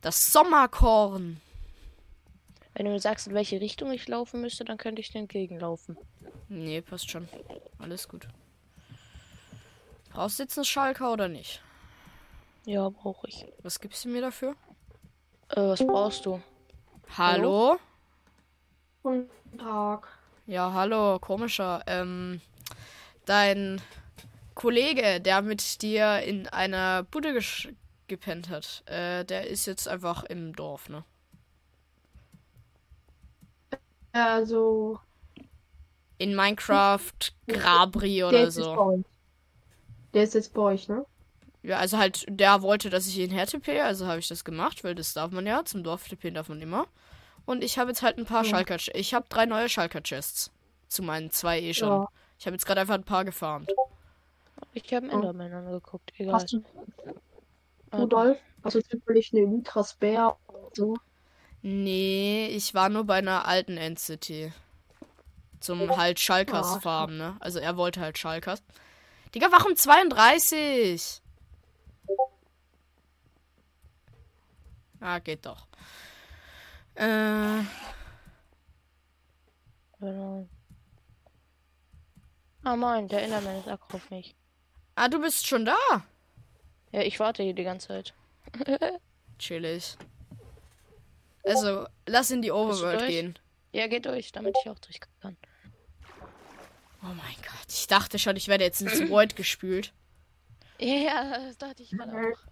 Das Sommerkorn. Wenn du mir sagst, in welche Richtung ich laufen müsste, dann könnte ich dir entgegenlaufen. Nee, passt schon. Alles gut. Brauchst du jetzt einen Schalker oder nicht? Ja, brauche ich. Was gibst du mir dafür? Äh, was brauchst du? Hallo? Guten Tag. Ja, hallo, komischer. Ähm, dein Kollege, der mit dir in einer Bude gepennt hat, äh, der ist jetzt einfach im Dorf, ne? Also, In Minecraft Grabri der oder bei so. Der ist jetzt bei euch, ne? Ja, also halt, der wollte, dass ich ihn hertippe, also habe ich das gemacht, weil das darf man ja. Zum Dorf tippen darf man immer. Und ich habe jetzt halt ein paar Ja. Schalker. Ich habe drei neue Schalker-Chests. Zu meinen zwei eh schon. Ja. Ich habe jetzt gerade einfach ein paar gefarmt. Ich habe Oh. Enderman angeguckt. Egal. Hast du, Ah, Rudolf? Hast du zufällig eine Ultras Bär oder so? Nee, ich war nur bei einer alten End-City. Zum halt Schalkers Ah, Farm, ne? Also er wollte halt Schalkers. Digga, warum 32? Ah, geht doch. Äh, Genau. Ah, moin, der Enderman ist aggro auf mich. ah, du bist schon da. Ja, ich warte hier die ganze Zeit. Chillig. Also, lass in die Overworld gehen. Ja, geht durch, damit ich auch durch kann. Oh mein Gott, ich dachte schon, ich werde jetzt ins Void gespült. Ja, das dachte ich gerade Mhm. auch.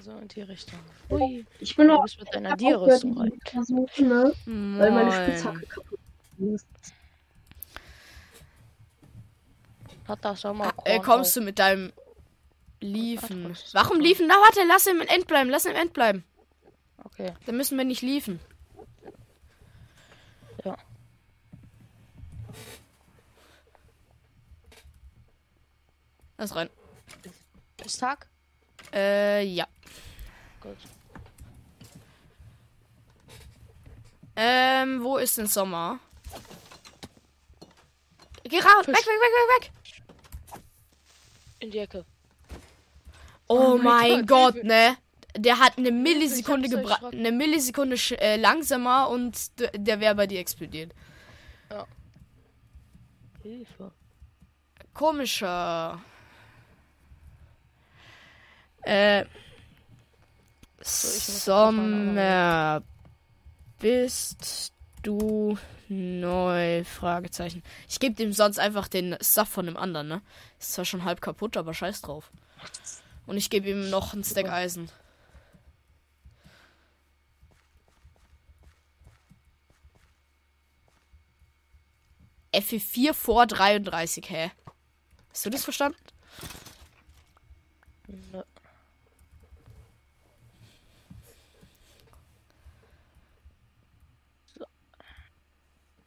So in die Richtung. Ui, Ich bin du noch bist mit deiner Dierrüstung die rein. versuchen, ne? Weil meine. Spitzhacke kaputt ist. Hat das schon mal Äh, Korn kommst auch. du mit deinem Liefen? Warum liefen? Na, warte, lass ihn im End bleiben, lass ihn im End bleiben. Okay, Dann müssen wir nicht liefen. ja. Lass rein. Ist Tag? Äh, ja. Gut. Ähm, wo ist denn Sommer? Geh raus! Weg, weg, Fisch. weg, weg, weg! In die Ecke. Oh, Oh mein Gott, Gott, ne? Der hat eine Millisekunde gebracht. Eine Millisekunde sch- äh, langsamer und der wäre bei dir explodiert. Hilfe. Komischer. Äh. Sommer. Bist du neu? Fragezeichen. Ich gebe dem sonst einfach den Stuff von dem anderen, ne? Ist zwar schon halb kaputt, aber scheiß drauf. Und ich gebe ihm noch ein Stack Eisen. F4 vor 33, hä? Hast du das verstanden? Nö.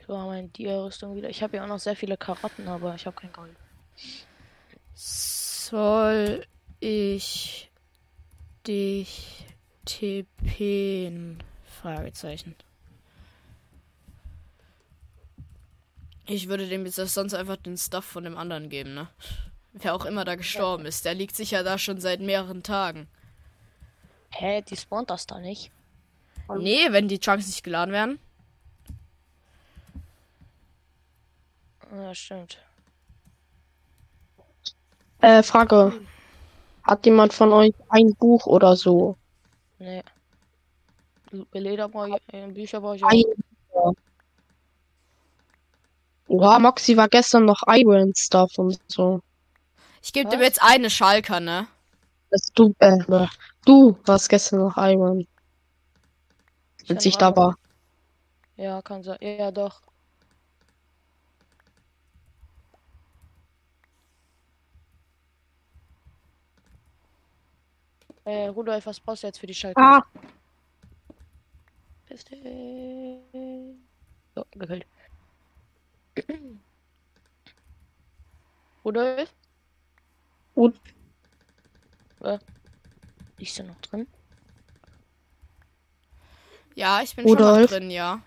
So, meine Dia-Rüstung wieder. Ich habe ja auch noch sehr viele Karotten, aber ich habe kein Gold. Soll ich dich TPen? Fragezeichen. Ich würde dem jetzt sonst einfach den Stuff von dem anderen geben, ne? Wer auch immer da gestorben ist, der liegt sicher da schon seit mehreren Tagen. Hä, die spawnt das da nicht. Nee, wenn die Chunks nicht geladen werden. Ja, stimmt. Äh, Frage. Hat jemand von euch ein Buch oder so? Nee. Leder brauche ich, äh, Bücher brauche ich Ein auch. Oha, Moxie war gestern noch Iron Stuff und so. Ich gebe dem Was? jetzt eine Schalker, ne? Das du, äh, äh, du warst gestern noch Iron, als ich da war. Ja, kann sein. Ja, doch. Äh, Rudolf, was brauchst du jetzt für die Schalke? Ah, Piste. So, gekillt. Rudolf? Rud- Äh, Liegst du noch drin? Ja, ich bin schon Rudolf? noch drin, ja.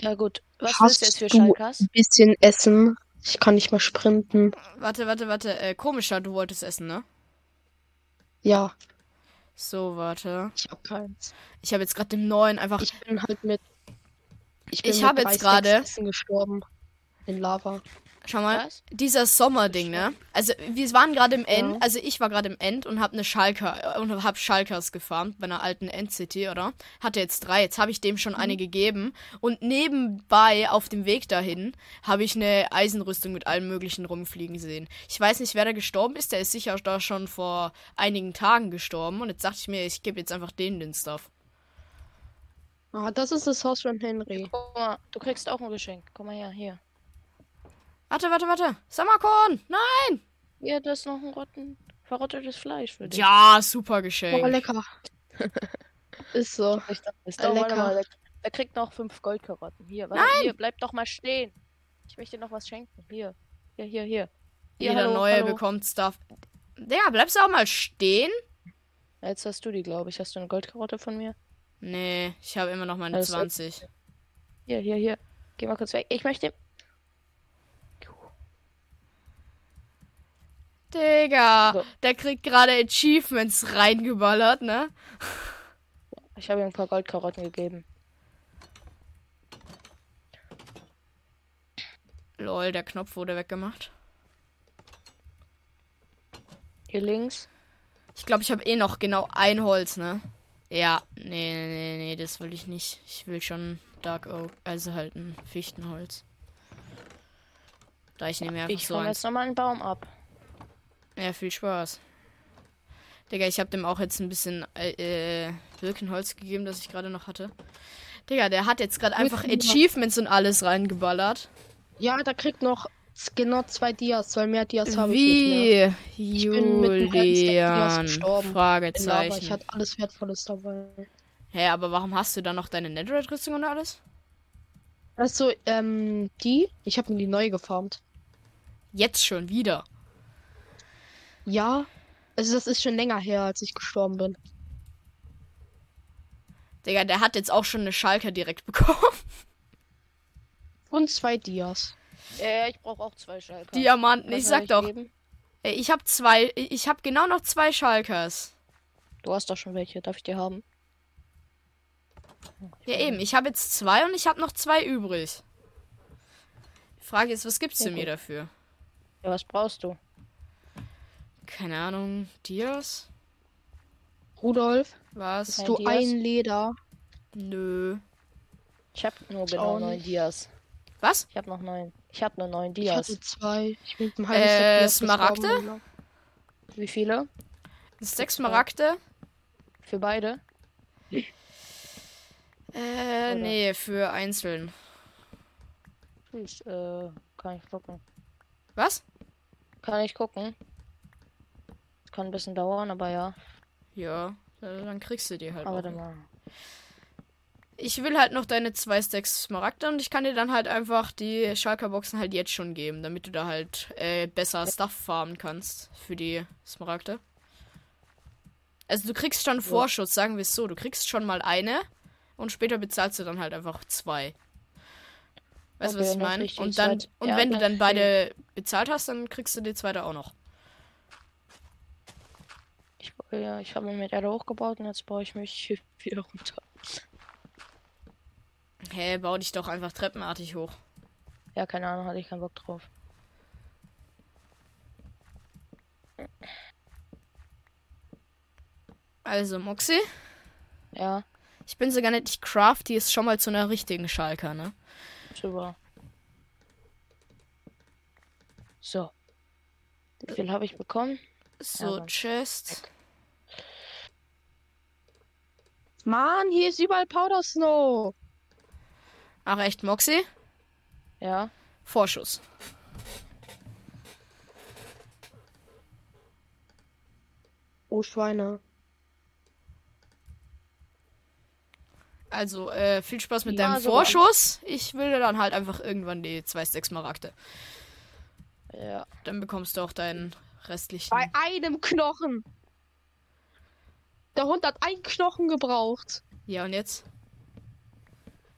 Ja, gut. Was Hast willst du jetzt für Schalkas? ein bisschen essen. Ich kann nicht mehr sprinten. Warte, warte, warte. Äh, komischer, du wolltest essen, ne? Ja, So, warte. ich hab keins. Ich habe jetzt gerade dem neuen einfach. Ich bin halt mit. Ich mit habe jetzt gerade- gestorben. In Lava. Schau mal, Was? dieser Sommerding, ne? Also, wir waren gerade im End, Ja. also ich war gerade im End und habe eine Schalker äh, und hab Schalkers gefarmt bei einer alten End-City, oder? Hatte jetzt drei, jetzt habe ich dem schon eine gegeben und nebenbei auf dem Weg dahin habe ich eine Eisenrüstung mit allem möglichen rumfliegen sehen. Ich weiß nicht, wer da gestorben ist, der ist sicher da schon vor einigen Tagen gestorben und jetzt dachte ich mir, ich gebe jetzt einfach denen den Stuff. Ah, das ist das Haus von Henry. Guck mal, du kriegst auch ein Geschenk. Komm mal her, hier. Warte, warte, warte. Sommerkorn! Nein! Hier, das ist noch ein rotten, verrottetes Fleisch für dich. Ja, super Oh, Geschenk. lecker. ist so. Ich dachte, ist Äh, doch, warte lecker. mal, der kriegt noch fünf Goldkarotten. Hier, warte, hier, bleib doch mal stehen. Ich möchte dir noch was schenken. Hier, hier, hier, hier. Hier, Jeder hallo, neue hallo. bekommt Stuff. Digga, bleibst du auch mal stehen? Jetzt hast du die, glaube ich. Hast du eine Goldkarotte von mir? Nee, ich habe immer noch meine Also- 20. Hier, hier, hier. Geh mal kurz weg. Ich möchte. Digga, So. der kriegt gerade Achievements reingeballert, ne? Ich habe ihm ein paar Goldkarotten gegeben. Lol, der Knopf wurde weggemacht. Hier links. Ich glaube, ich habe eh noch genau ein Holz, ne? Ja, nee, nee, nee, das will ich nicht. Ich will schon Dark Oak, also halt ein Fichtenholz. Da ich nehme mir einfach Ich so jetzt nochmal einen Baum ab. Ja, viel Spaß. Digga, ich habe dem auch jetzt ein bisschen äh, äh, Birkenholz gegeben, das ich gerade noch hatte. Digga, der hat jetzt gerade einfach. Achievements und alles reingeballert. Ja, da kriegt noch genau zwei Dias, weil mehr Dias habe ich nicht mehr. Wie? Julian? gestorben. In Lava. Fragezeichen. Ich hatte alles Wertvolles dabei. Hä, aber warum hast du dann noch deine Netherite-Rüstung und alles? Also, ähm, die, ich habe mir die neu gefarmt. Jetzt schon wieder. Ja, also das ist schon länger her, als ich gestorben bin. Digga, der hat jetzt auch schon eine Schalker direkt bekommen. Und zwei Dias. Äh, ich brauche auch zwei Schalker. Diamanten, Was ich sag doch. geben? Ey, ich hab zwei, ich hab genau noch zwei Schalkers. Du hast doch schon welche. Darf ich die haben? Ja eben, ich habe jetzt zwei und ich habe noch zwei übrig. Die Frage ist, was gibst Ja, du mir gut. dafür? Ja, was brauchst du? Keine Ahnung, Dias? Rudolf, Was? hast du Dias? ein Leder? Nö. Ich habe nur Ich genau neun. Dias. Was? Ich habe noch neun. Ich habe nur neun Ich Dias. hatte zwei. Ich bin mit Äh, Smaragde? Wie viele? Sechs Smaragde? Für beide? Äh, nee, für einzeln. Tschüss. Äh, kann ich gucken. Was? Kann ich gucken. Kann ein bisschen dauern, aber ja. Ja, dann kriegst du die halt. Aber dann mal. Ich will halt noch deine zwei Stacks Smaragde und ich kann dir dann halt einfach die Schalker-Boxen halt jetzt schon geben, damit du da halt äh, besser Stuff farmen kannst für die Smaragde. Also du kriegst schon Vorschuss, sagen wir es so. Du kriegst schon mal eine und später bezahlst du dann halt einfach zwei. Weißt du, Okay, was ich meine? Und dann, und ja, wenn du dann beide bezahlt hast, dann kriegst du die zweite auch noch. Ja, ich habe mir mit Erde hochgebaut und jetzt baue ich mich wieder runter. Hä, hey, bau dich doch einfach treppenartig hoch. Ja, keine Ahnung, hatte ich keinen Bock drauf. Also, Moxie, Ja, ich bin sogar nicht, ich craft die ist schon mal zu einer richtigen Schalker, ne? super. So. Wie viel habe ich bekommen? So, dann Chest. Mann, hier ist überall Powder Snow. Ach echt, Moxie? Ja. Vorschuss. Oh, Schweine. Also, äh, viel Spaß mit Ja, deinem so Vorschuss. Ich will dann halt einfach irgendwann die zwei Stacks Smaragde. Ja. Dann bekommst du auch deinen restlichen. Bei einem Knochen. Der Hund hat einen Knochen gebraucht. Ja, und jetzt?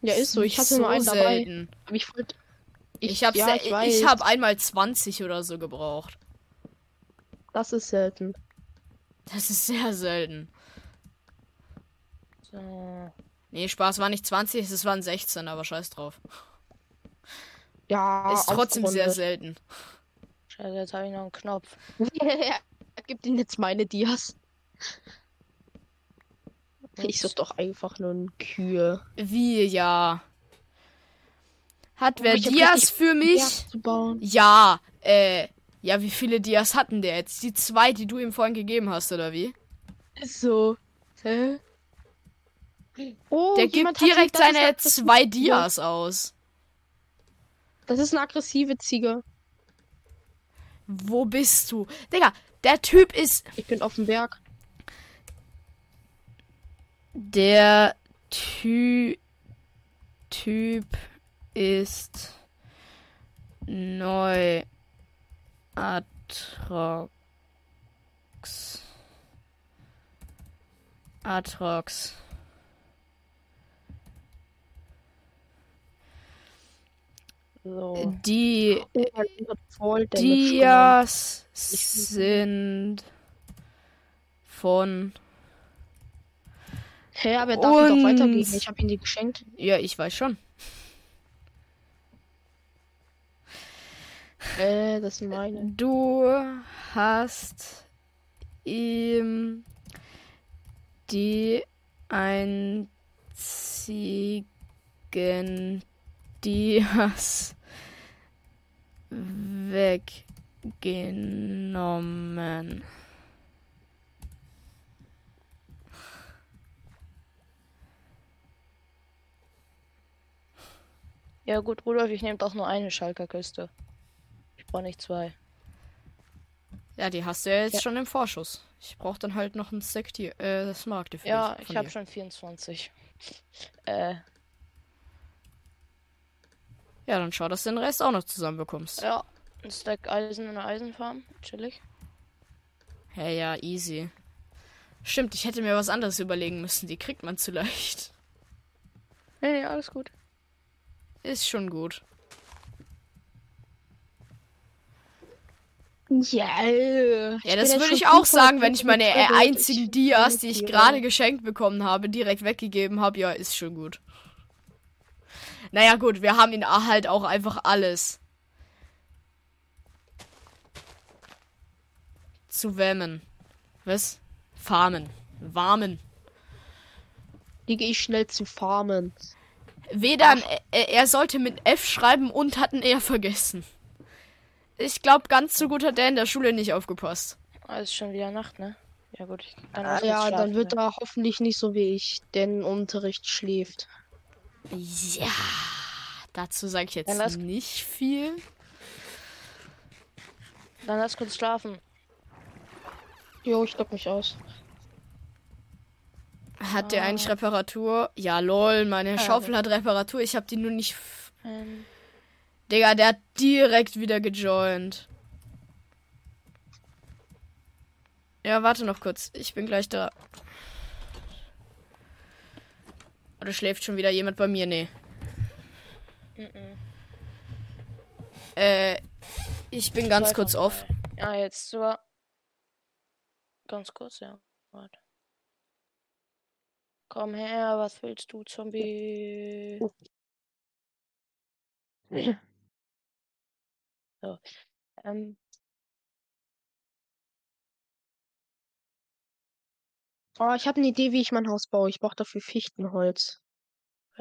Ja, ist so. Ich hatte nur einen dabei. selten. Aber ich wollte. Ich, hab's, ja, ich, ich hab einmal 20 oder so gebraucht. Das ist selten. Das ist sehr selten. So. Nee, Spaß war nicht 20, es waren 16, aber scheiß drauf. Ja. ist trotzdem sehr aufgerundet. selten. Scheiße, jetzt habe ich noch einen Knopf. Gib ihm jetzt meine Dias. Ich such doch einfach nur eine Kühe. Wie, ja. Hat wer ich hab Dias für mich? Ja, äh. Ja, wie viele Dias hatten der jetzt? Die zwei, die du ihm vorhin gegeben hast, oder wie? Ist so. Hä? Oh, Der gibt direkt seine zwei Dias aus. Das ist eine aggressive Ziege. Wo bist du? Digga, der Typ ist. Ich bin auf dem Berg. Der Ty Typ ist neu. Atrox. Atrox. So. Die Oh. Dias sind von. Hä, aber er darf doch weitergeben. Ich habe ihn die geschenkt. Ja, ich weiß schon. Äh, das sind meine. Du hast ihm die einzigen Dias weggenommen. Ja gut, Rudolf, ich nehme doch nur eine Schalkerkiste. Ich brauche nicht zwei. Ja, die hast du ja jetzt Ja. schon im Vorschuss. Ich brauche dann halt noch ein Stack die, äh, Smaragde für Ja, ich habe schon 24. Äh, Ja, dann schau, dass du den Rest auch noch zusammenbekommst. ja. Ein Stack Eisen in der Eisenfarm. Chillig. Hey, ja, easy. Stimmt, ich hätte mir was anderes überlegen müssen. Die kriegt man zu leicht. Nee, nee, alles gut. Ist schon gut. Ja, äh, Ja, das würde ich auch sagen, wenn ich meine einzigen Dias, die ich gerade geschenkt bekommen habe, direkt weggegeben habe. Ja, ist schon gut. Naja, gut, wir haben ihn halt auch einfach alles. Zu wärmen. Was? Farmen. Warmen. Die gehe ich schnell zu farmen. Weder ein, äh, er sollte mit F schreiben und hat ein R vergessen. Ich glaube, ganz so gut hat er in der Schule nicht aufgepasst. Ah, ist schon wieder Nacht, ne? Ja gut, ich kann Ah, ja, dann schlafen, wird ne? er hoffentlich nicht so wie ich, den Unterricht schläft. Ja, dazu sage ich jetzt Dann lass- nicht viel. Dann lass kurz schlafen. Jo, ich lock mich aus. Hat der eigentlich Reparatur? Ja, lol, meine Ah, Schaufel hat Reparatur. Ich habe die nur nicht. Ähm, Digga, der hat direkt wieder gejoint. Ja, warte noch kurz. Ich bin gleich da. Oder schläft schon wieder jemand bei mir? Nee. Äh, ich bin ganz kurz off. Ja, jetzt so. Ganz kurz, ja. Warte. Komm her, was willst du, Zombie? so. Ähm, Oh, ich habe eine Idee, wie ich mein Haus baue. Ich brauche dafür Fichtenholz.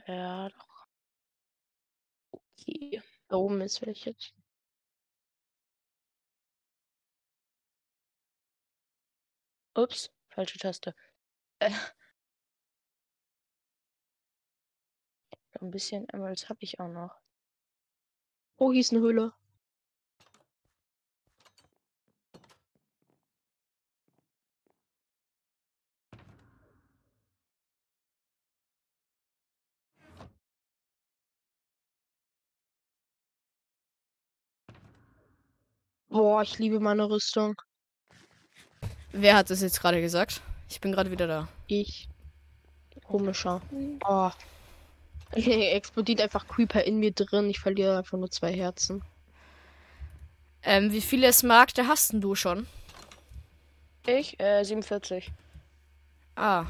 ja, doch. Okay. Da oben ist welches. Ups, falsche Taste. Äh. Ein bisschen Emeralds habe ich auch noch. Oh, hier ist eine Höhle. Boah, ich liebe meine Rüstung. Wer hat das jetzt gerade gesagt? Ich bin gerade wieder da. Ich. Komischer. Oh. Explodiert einfach Creeper in mir drin. Ich verliere einfach nur zwei Herzen. Ähm, wie viele Smaragde hast denn du schon? Ich? Äh, 47. Ah,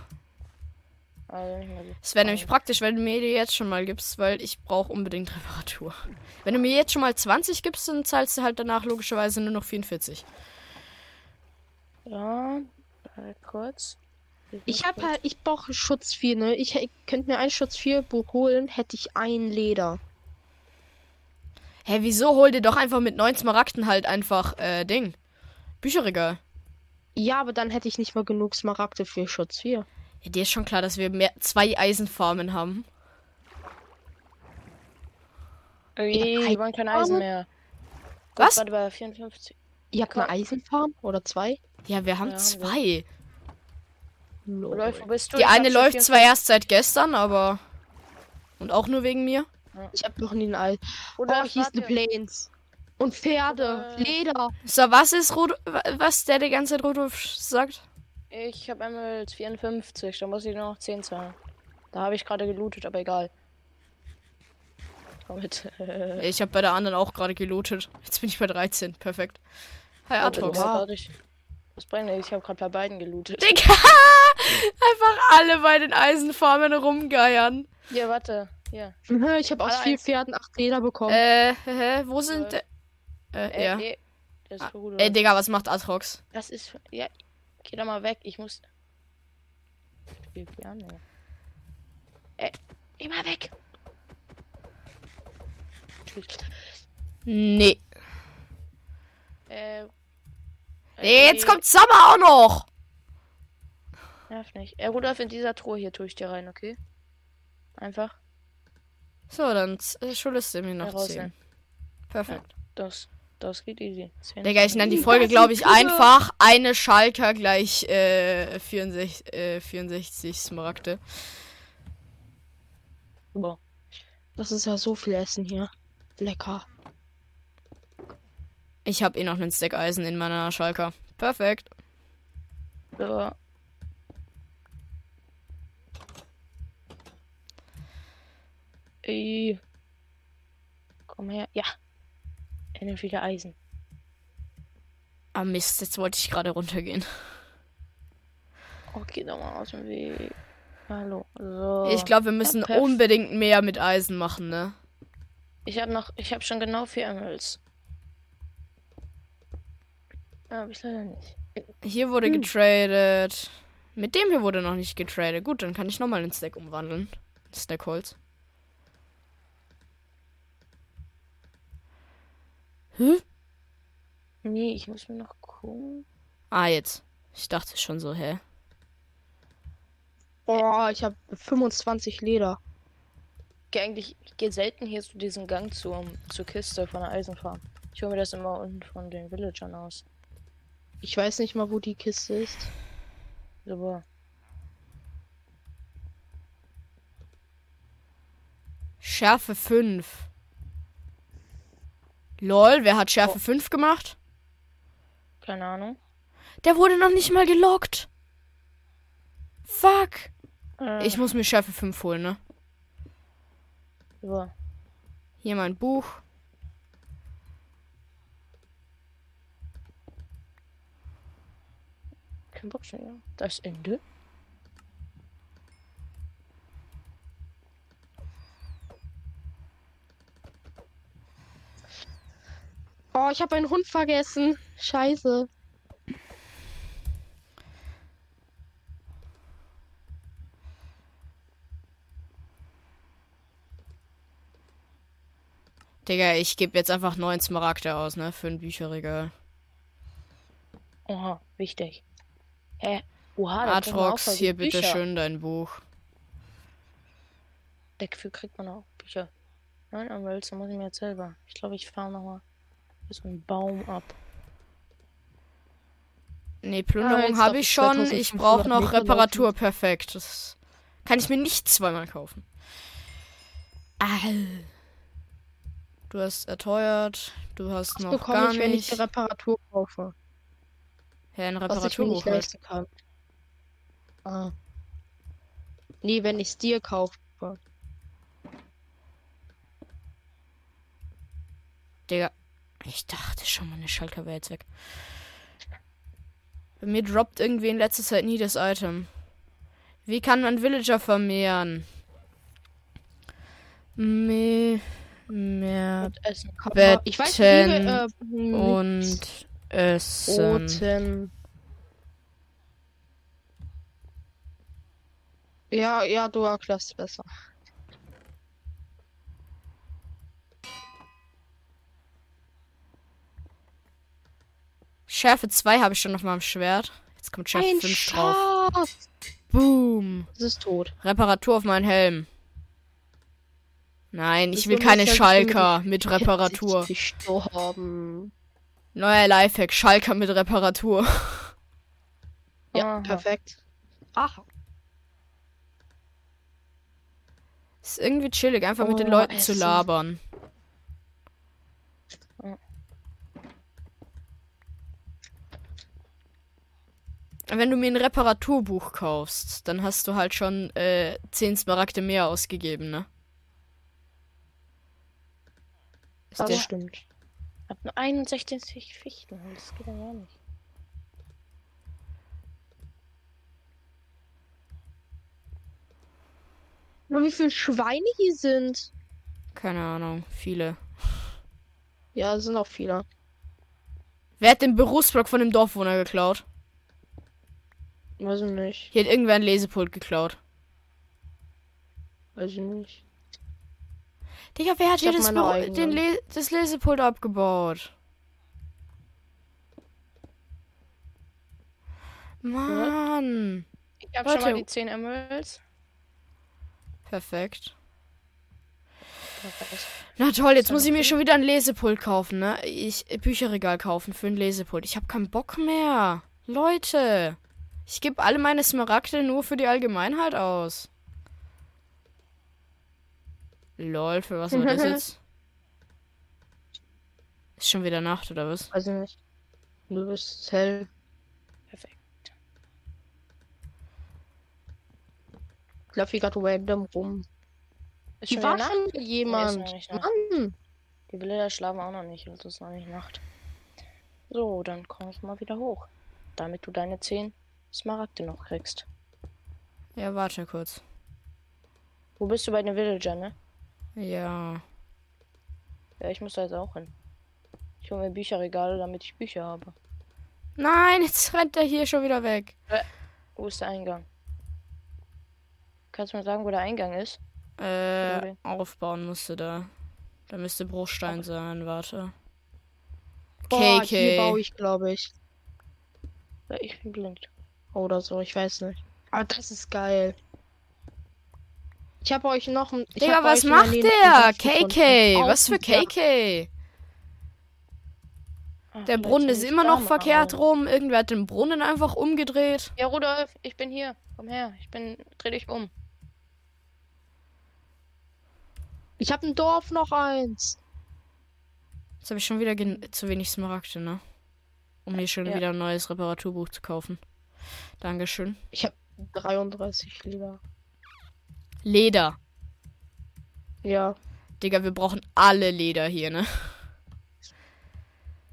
Also es wäre nämlich praktisch, wenn du mir die jetzt schon mal gibst, weil ich brauche unbedingt Reparatur. Wenn du mir jetzt schon mal 20 gibst, dann zahlst du halt danach logischerweise nur noch 44. Ja, kurz. Ich habe halt, ich brauche Schutz 4, ne? Ich, ich könnte mir ein Schutz 4 Buch holen, hätte ich ein Leder. Hä, wieso hol dir doch einfach mit 9 Smaragden halt einfach, äh, Ding. Bücherregal. Ja, aber dann hätte ich nicht mal genug Smaragde für Schutz 4. Ja, dir ist schon klar, dass wir mehr, zwei Eisenfarmen haben. Ey, Ja, wollen kein Eisen mehr. Was? Warte bei 54. Ihr habt eine Eisenfarm? Oder zwei? Ja, wir haben Ja, haben wir. Läuft, wo bist du? Die Ich eine läuft 54. zwar erst seit gestern, aber. Und auch nur wegen mir. Ich habe noch nie ein Ei. Oh, Oder hier ist eine. Plains. Und Pferde. Oder- Leder. So, was ist Rud was der die ganze Zeit Rudolf sagt? Ich habe Emeralds 54, da muss ich nur noch 10 zahlen. Da habe ich gerade gelootet, aber egal. Komm mit. Ich habe bei der anderen auch gerade gelootet. Jetzt bin ich bei 13. Perfekt. Hi, Atrox. Wow. Ich- Was bringt das? Ich habe gerade bei beiden gelootet. Digga! Einfach alle bei den Eisenfarmen rumgeiern. Hier, warte. Hier. Ich habe aus Alle vier eins. Pferden acht Leder bekommen. Äh, hä, wo sind. Äh, äh, Äh, ja. Das ist Rudolf. Ey, Digga, was macht Atrox? Das ist. Ja, geh da mal weg. Ich muss. Spiel Piano. Ey, geh mal weg. Nee. Äh. Jetzt äh, kommt Sommer auch noch. Nerv nicht. Äh, Rudolf, in dieser Truhe hier tue ich dir rein, okay? Einfach So, dann äh, schuldest du mir noch rausnehmen. 10. Perfekt. Das. Das geht easy. Zehn. Digga, ich nenne die Die Folge, glaube ich, einfach eine Schalker gleich äh, 64, äh, 64 Smaragde. Boah. Das ist ja so viel Essen hier. Lecker. Ich habe eh noch einen Stack Eisen in meiner Schalker. Perfekt. So. Ey. Komm her. Ja. Nimmt wieder Eisen. Ah Mist, jetzt wollte ich gerade runtergehen. Oh, geh doch mal aus dem Weg. Hallo. So. Ich glaube, wir müssen perf- unbedingt mehr mit Eisen machen, ne? Ich habe noch. Ich habe schon genau vier Emeralds. Ja, hab ich leider nicht. Hier wurde getradet. Mit dem hier wurde noch nicht getradet. Gut, dann kann ich nochmal einen Stack umwandeln. Stack Holz. Hä? Nee, ich muss mir noch gucken. Ah, jetzt. Ich dachte schon so, hä? Boah, ich habe 25 Leder. Geh eigentlich, ich gehe selten hier zu diesem Gang zur, zur Kiste von der Eisenfarm. Ich hole mir das immer unten von den Villagern aus. Ich weiß nicht mal, wo die Kiste ist. Super. Schärfe 5. Lol, wer hat Schärfe 5 gemacht? Keine Ahnung. Der wurde noch nicht mal gelockt. Fuck. Äh, Ich muss mir Schärfe 5 holen, ne? so. Hier mein Buch. Kein Bock schon, ja. Das Ende. Oh, ich habe einen Hund vergessen. Scheiße. Digga, ich gebe jetzt einfach 9 Smaragde aus, ne? Für ein Bücherregal. Oha, wichtig. Hä? Oha, da voll hier Bücher. bitte schön dein Buch. Dafür kriegt man auch Bücher. Nein, aber jetzt muss ich mir jetzt selber. Ich glaube, ich fahre nochmal so einen Baum ab. Nee, Ah, Plünderung jetzt habe ich schon. Ich 2500 brauche noch Reparatur perfekt. Das kann ich mir nicht zweimal kaufen. Au. Du hast erteuert. Du hast Das noch bekomme gar ich, wenn ich nicht. die Reparatur kaufe. Ja, ein ich nicht Reparaturbuch halt. leisten kann. Ah. Nee, wenn ich es dir kaufe. Digga. Ich dachte schon, meine Schalker wäre jetzt weg. Bei mir droppt irgendwie in letzter Zeit nie das Item. Wie kann man Villager vermehren? Me mehr Essen. Aber ich weiß wir, äh, und Essen. Roten. Ja, ja, du erklärst besser. Schärfe 2 habe ich schon auf meinem Schwert. Jetzt kommt Schärfe Ein 5 drauf. Schaf! Boom. Es ist tot. Reparatur auf meinen Helm. Nein, ich Das will ist keine Schalker mit Reparatur. Sie gestorben. Neuer Lifehack, Schalker mit Reparatur. Ja, Aha. perfekt. Ach, Ist irgendwie chillig, einfach mit den Oh, Leuten zu labern. Wenn du mir ein Reparaturbuch kaufst, dann hast du halt schon äh, 10 Smaragde mehr ausgegeben, ne? Ist das der, stimmt. Hab nur 61 Fichten. Das geht ja gar nicht. Nur wie viele Schweine hier sind. keine Ahnung, viele. Ja, es sind auch viele. Wer hat den Berufsblock von dem Dorfwohner geklaut? Weiß ich nicht. Hier hat irgendwer ein Lesepult geklaut. Weiß ich nicht. Digga, wer hat Ich hier das, Büro- den Le das Lesepult abgebaut? Mann. Ich hab Leute. schon mal die 10 Emeralds. Perfekt. Perfekt. Na toll, jetzt muss ich mir schon wieder ein Lesepult kaufen, ne? Ich äh, Bücherregal kaufen für ein Lesepult. Ich habe keinen Bock mehr. Leute, ich gebe alle meine Smaragde nur für die Allgemeinheit aus. Lol, für was war das jetzt? Ist schon wieder Nacht oder was? Weiß ich nicht. Du bist hell. Perfekt. Ich lauf hier gerade random rum. Ist Hier schon war wieder Nacht? schon Nee, ist jemand. noch nicht Nacht. Mann. Die Bilder schlafen auch noch nicht. Es ist noch nicht Nacht. So, dann komm ich mal wieder hoch. Damit du deine 10 Smaragde noch kriegst. Ja, warte kurz. Wo bist du bei den Villager, ne? Ja. Ja, ich muss da jetzt auch hin. Ich hole mir Bücherregale, damit ich Bücher habe. Nein, jetzt rennt er hier schon wieder weg. Wo ist der Eingang? Kannst du mir sagen, wo der Eingang ist? Äh, aufbauen musste da. Da müsste Bruchstein sein, warte. Boah, KK. hier baue ich, glaube ich. Ja, ich bin blind. Oder so, ich weiß nicht. Aber das ist geil. Ich habe euch noch ein. Digga, was macht der? KK. Was für. KK? Der Brunnen ist immer noch verkehrt rein. rum. Irgendwer hat den Brunnen einfach umgedreht. Ja, Rudolf, ich bin hier. Komm her. Ich bin. Dreh dich um. Ich habe ein Dorf noch eins. Jetzt habe ich schon wieder gen- zu wenig Smaragde, ne? um mir schon Ja. wieder ein neues Reparaturbuch zu kaufen. Dankeschön. Ich habe 33 Leder. Leder. Ja. Digga, wir brauchen alle Leder hier, ne?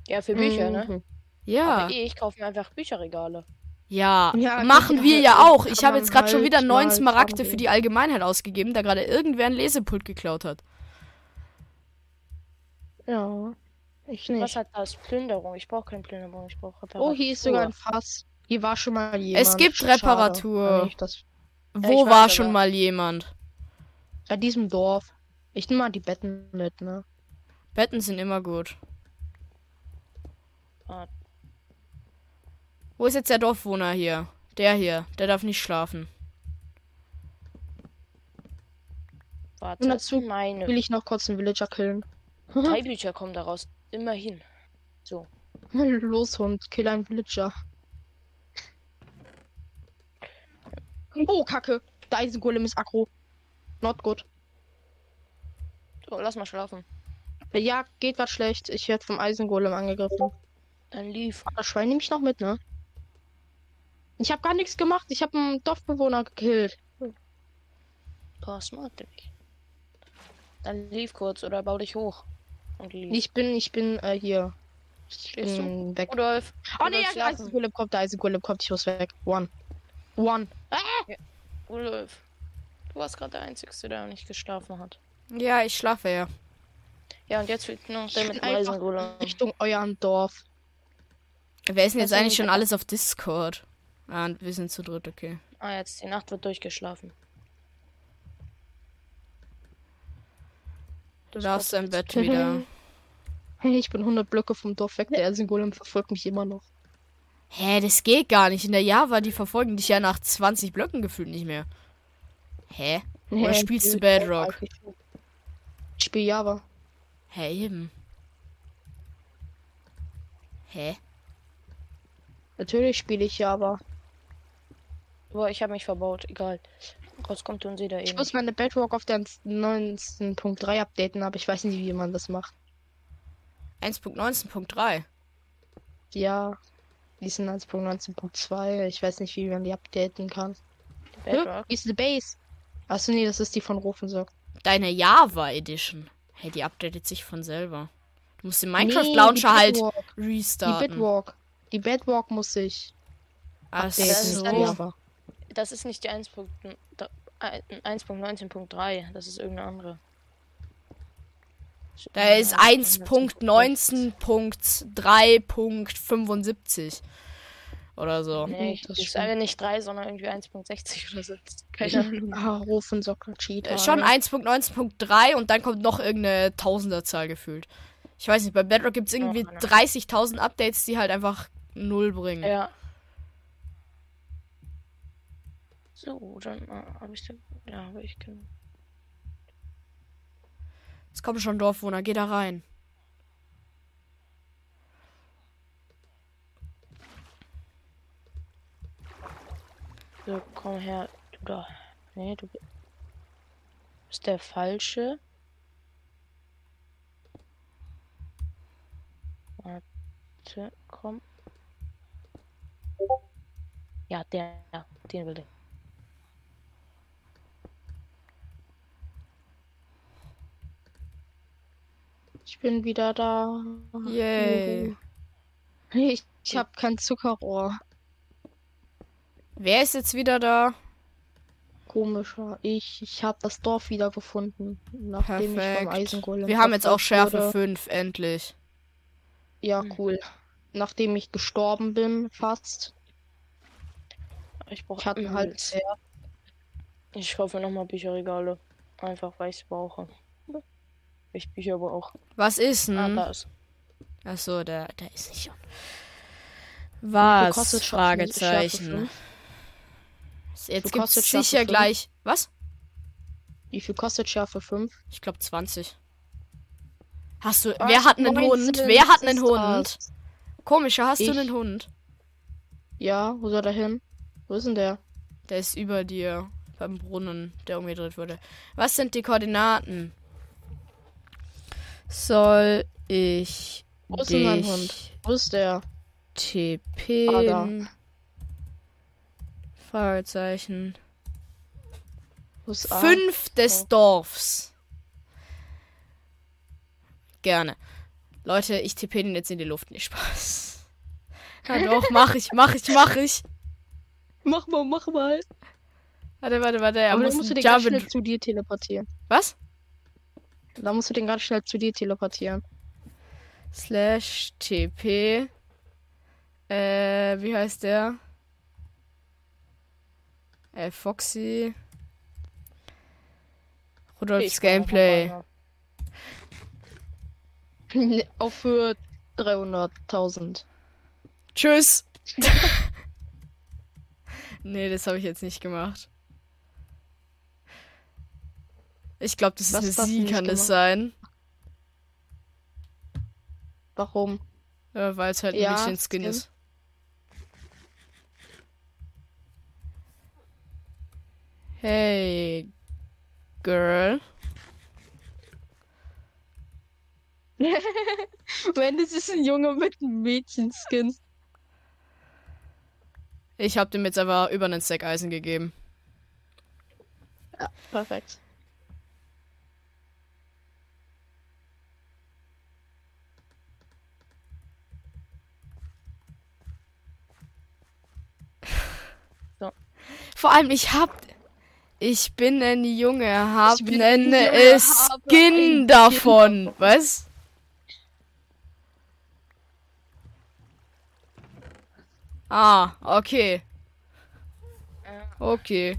Ja, für Bücher, ne? Mhm. Ja. Aber eh, ich kaufe mir einfach Bücherregale. Ja, Ja, machen wir halt, ja auch. Ich habe jetzt gerade schon halt wieder neun Smaragde für die. Allgemeinheit ausgegeben, da gerade irgendwer ein Lesepult geklaut hat. Ja. Ich Was nicht. hat das? Plünderung. Ich brauche keine Plünderung, ich brauche Reparatur. Oh, hier ist sogar ein Fass. Hier war schon mal jemand. Es gibt Schade. Reparatur. Nicht das- Wo ich war schon aber. mal jemand? Bei diesem Dorf. Ich nehme mal die Betten mit, ne? Betten sind immer gut. Ah. Wo ist jetzt der Dorfwohner hier? Der hier, der darf nicht schlafen. Warte, Und dazu meine. Will ich noch kurz einen Villager killen? Drei Bücher kommen daraus. Immerhin. So. Los, Hund, kill einen Villager. Oh, Kacke. Der Eisengolem ist aggro. Not good. So, lass mal schlafen. Ja, geht grad schlecht. Ich werde vom Eisengolem angegriffen. Dann lief. Das Schwein nehme ich noch mit, ne? Ich habe gar nichts gemacht. Ich habe einen Dorfbewohner gekillt. Boah, smart, Digga. Dann lief kurz oder bau dich hoch. Und lief. Ich bin, ich bin äh, hier. Ich bin weg. Rudolf. Oh ne, ja. Eisengolem kommt, der Eisengolem kommt. Ich muss weg. One. One. Rudolf. Du warst gerade der Einzige, der nicht geschlafen hat. Ja, ich schlafe ja. Ja, und jetzt nur noch der mit Eisengolem. Richtung eurem Dorf. Wer ist denn jetzt eigentlich schon alles auf Discord? Ah, wir sind zu dritt, okay. Ah, jetzt die Nacht wird durchgeschlafen. Du Das darfst dein Bett wieder. Hey, ich bin 100 Blöcke vom Dorf weg. Der Eisengolem verfolgt mich immer noch. Hä, das geht gar nicht. In der Java, die verfolgen dich ja nach 20 Blöcken gefühlt nicht mehr. Hä? Oder Nee, spielst du ich- Bedrock? Ich spiele Java. Hä, eben. Hä? Natürlich spiele ich Java. Boah, ich habe mich verbaut. Egal. Rauskommt tun sie da Ich eben. muss meine Bedrock auf der 19.3 updaten, aber ich weiß nicht, wie man das macht. 1.19.3. Ja, die sind 1.19.2. Ich weiß nicht, wie man die updaten kann. Bedrock. Wie ist die Base? Achso, nee, das ist die von Rofensock. Deine Java Edition. Hey, die updatet sich von selber. Du musst den Minecraft Nee, die Launcher halt Bedrock. Die restarten. Bedrock. Die Bedrock muss ich Ach updaten, das ist nicht dann die nicht- Java. Das ist nicht die 1.- da- äh, 1.19.3. Das ist irgendeine andere. Da ist 1.19.3.75 oder so. Nee, ich, Das ich stimmt. sage nicht 3, sondern irgendwie 1.60 oder so. Keine Ahnung. Ah, Rofensock, Cheater. Äh, Schon 1.19.3 und dann kommt noch irgendeine Tausenderzahl gefühlt. Ich weiß nicht, bei Bedrock gibt es irgendwie Oh, ne. 30.000 Updates, die halt einfach null bringen. Ja. So, dann äh, habe ich den. Ja, habe ich genug. Es kommen schon Dorfwohner, geh da rein. So, komm her, du da. Nee, du bist der falsche. Warte, komm. Ja, der, den will ich. Ich bin wieder da. Yay. Ich, ich habe kein Zuckerrohr. Wer ist jetzt wieder da? Komischer. Ich, ich habe das Dorf wieder gefunden, nachdem ich vom Perfekt. Eisengolem Wir haben jetzt auch Schärfe wurde. 5, endlich. Ja, Hm. cool. Nachdem ich gestorben bin, fast. Ich Ich brauche hatte halt Holz. Ich kaufe nochmal Bücherregale. Einfach weil ich es brauche. Ich Bücher brauche. Was ist Ah, denn? da ist. Achso, der, der ist nicht. Was? kostet Schärfe- Fragezeichen. Schärfe Jetzt gibt's Schärfe sicher fünf? gleich. Was? Wie viel kostet Schärfe 5? Ich glaube 20. Hast du. Was? wer hat einen 19 Hund? Wer hat einen Hund? das. Komischer, hast du Ich. einen Hund? Ja, wo soll der hin? Wo ist denn der? Der ist über dir. Beim Brunnen, der umgedreht wurde. Was sind die Koordinaten? Soll ich. Wo ist denn mein Hund? Wo ist der? TP. Ah. Fragezeichen. Fünf des Oh. Dorfs. Gerne. Leute, ich tippe den jetzt in die Luft. Nicht Spaß. Ja doch, mach ich, mach ich, mach ich. Mach mal, mach mal. Warte, warte, warte. Er Aber muss dann musst du den ganz Jump schnell and- zu dir teleportieren. Was? Da musst du den ganz schnell zu dir teleportieren. Slash TP. Äh, wie heißt der? Äh, Foxy. Rudolfs Gameplay. Auch für 300.000. Tschüss. nee, das habe ich jetzt nicht gemacht. Ich glaube, das ist Was eine hast du Sie, kann das gemacht? sein. Warum? Ja, Weil es halt ein Ja, Mädchenskin Skin. ist. Hey, Girl. Wenn es ist ein Junge mit einem Mädchenskin. Ich habe dem jetzt aber über einen Stack Eisen gegeben. Ja, perfekt. Vor allem, ich hab. Ich bin ein Junge, hab Ich bin nen ein Junge, habe Skin ein davon. Was? Ah, okay. Okay.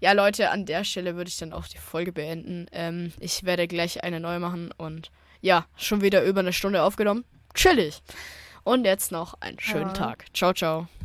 Ja, Leute, an der Stelle würde ich dann auch die Folge beenden. Ähm, ich werde gleich eine neue machen und ja, schon wieder über eine Stunde aufgenommen. Chillig. Und jetzt noch einen schönen Ja. Tag. Ciao, ciao.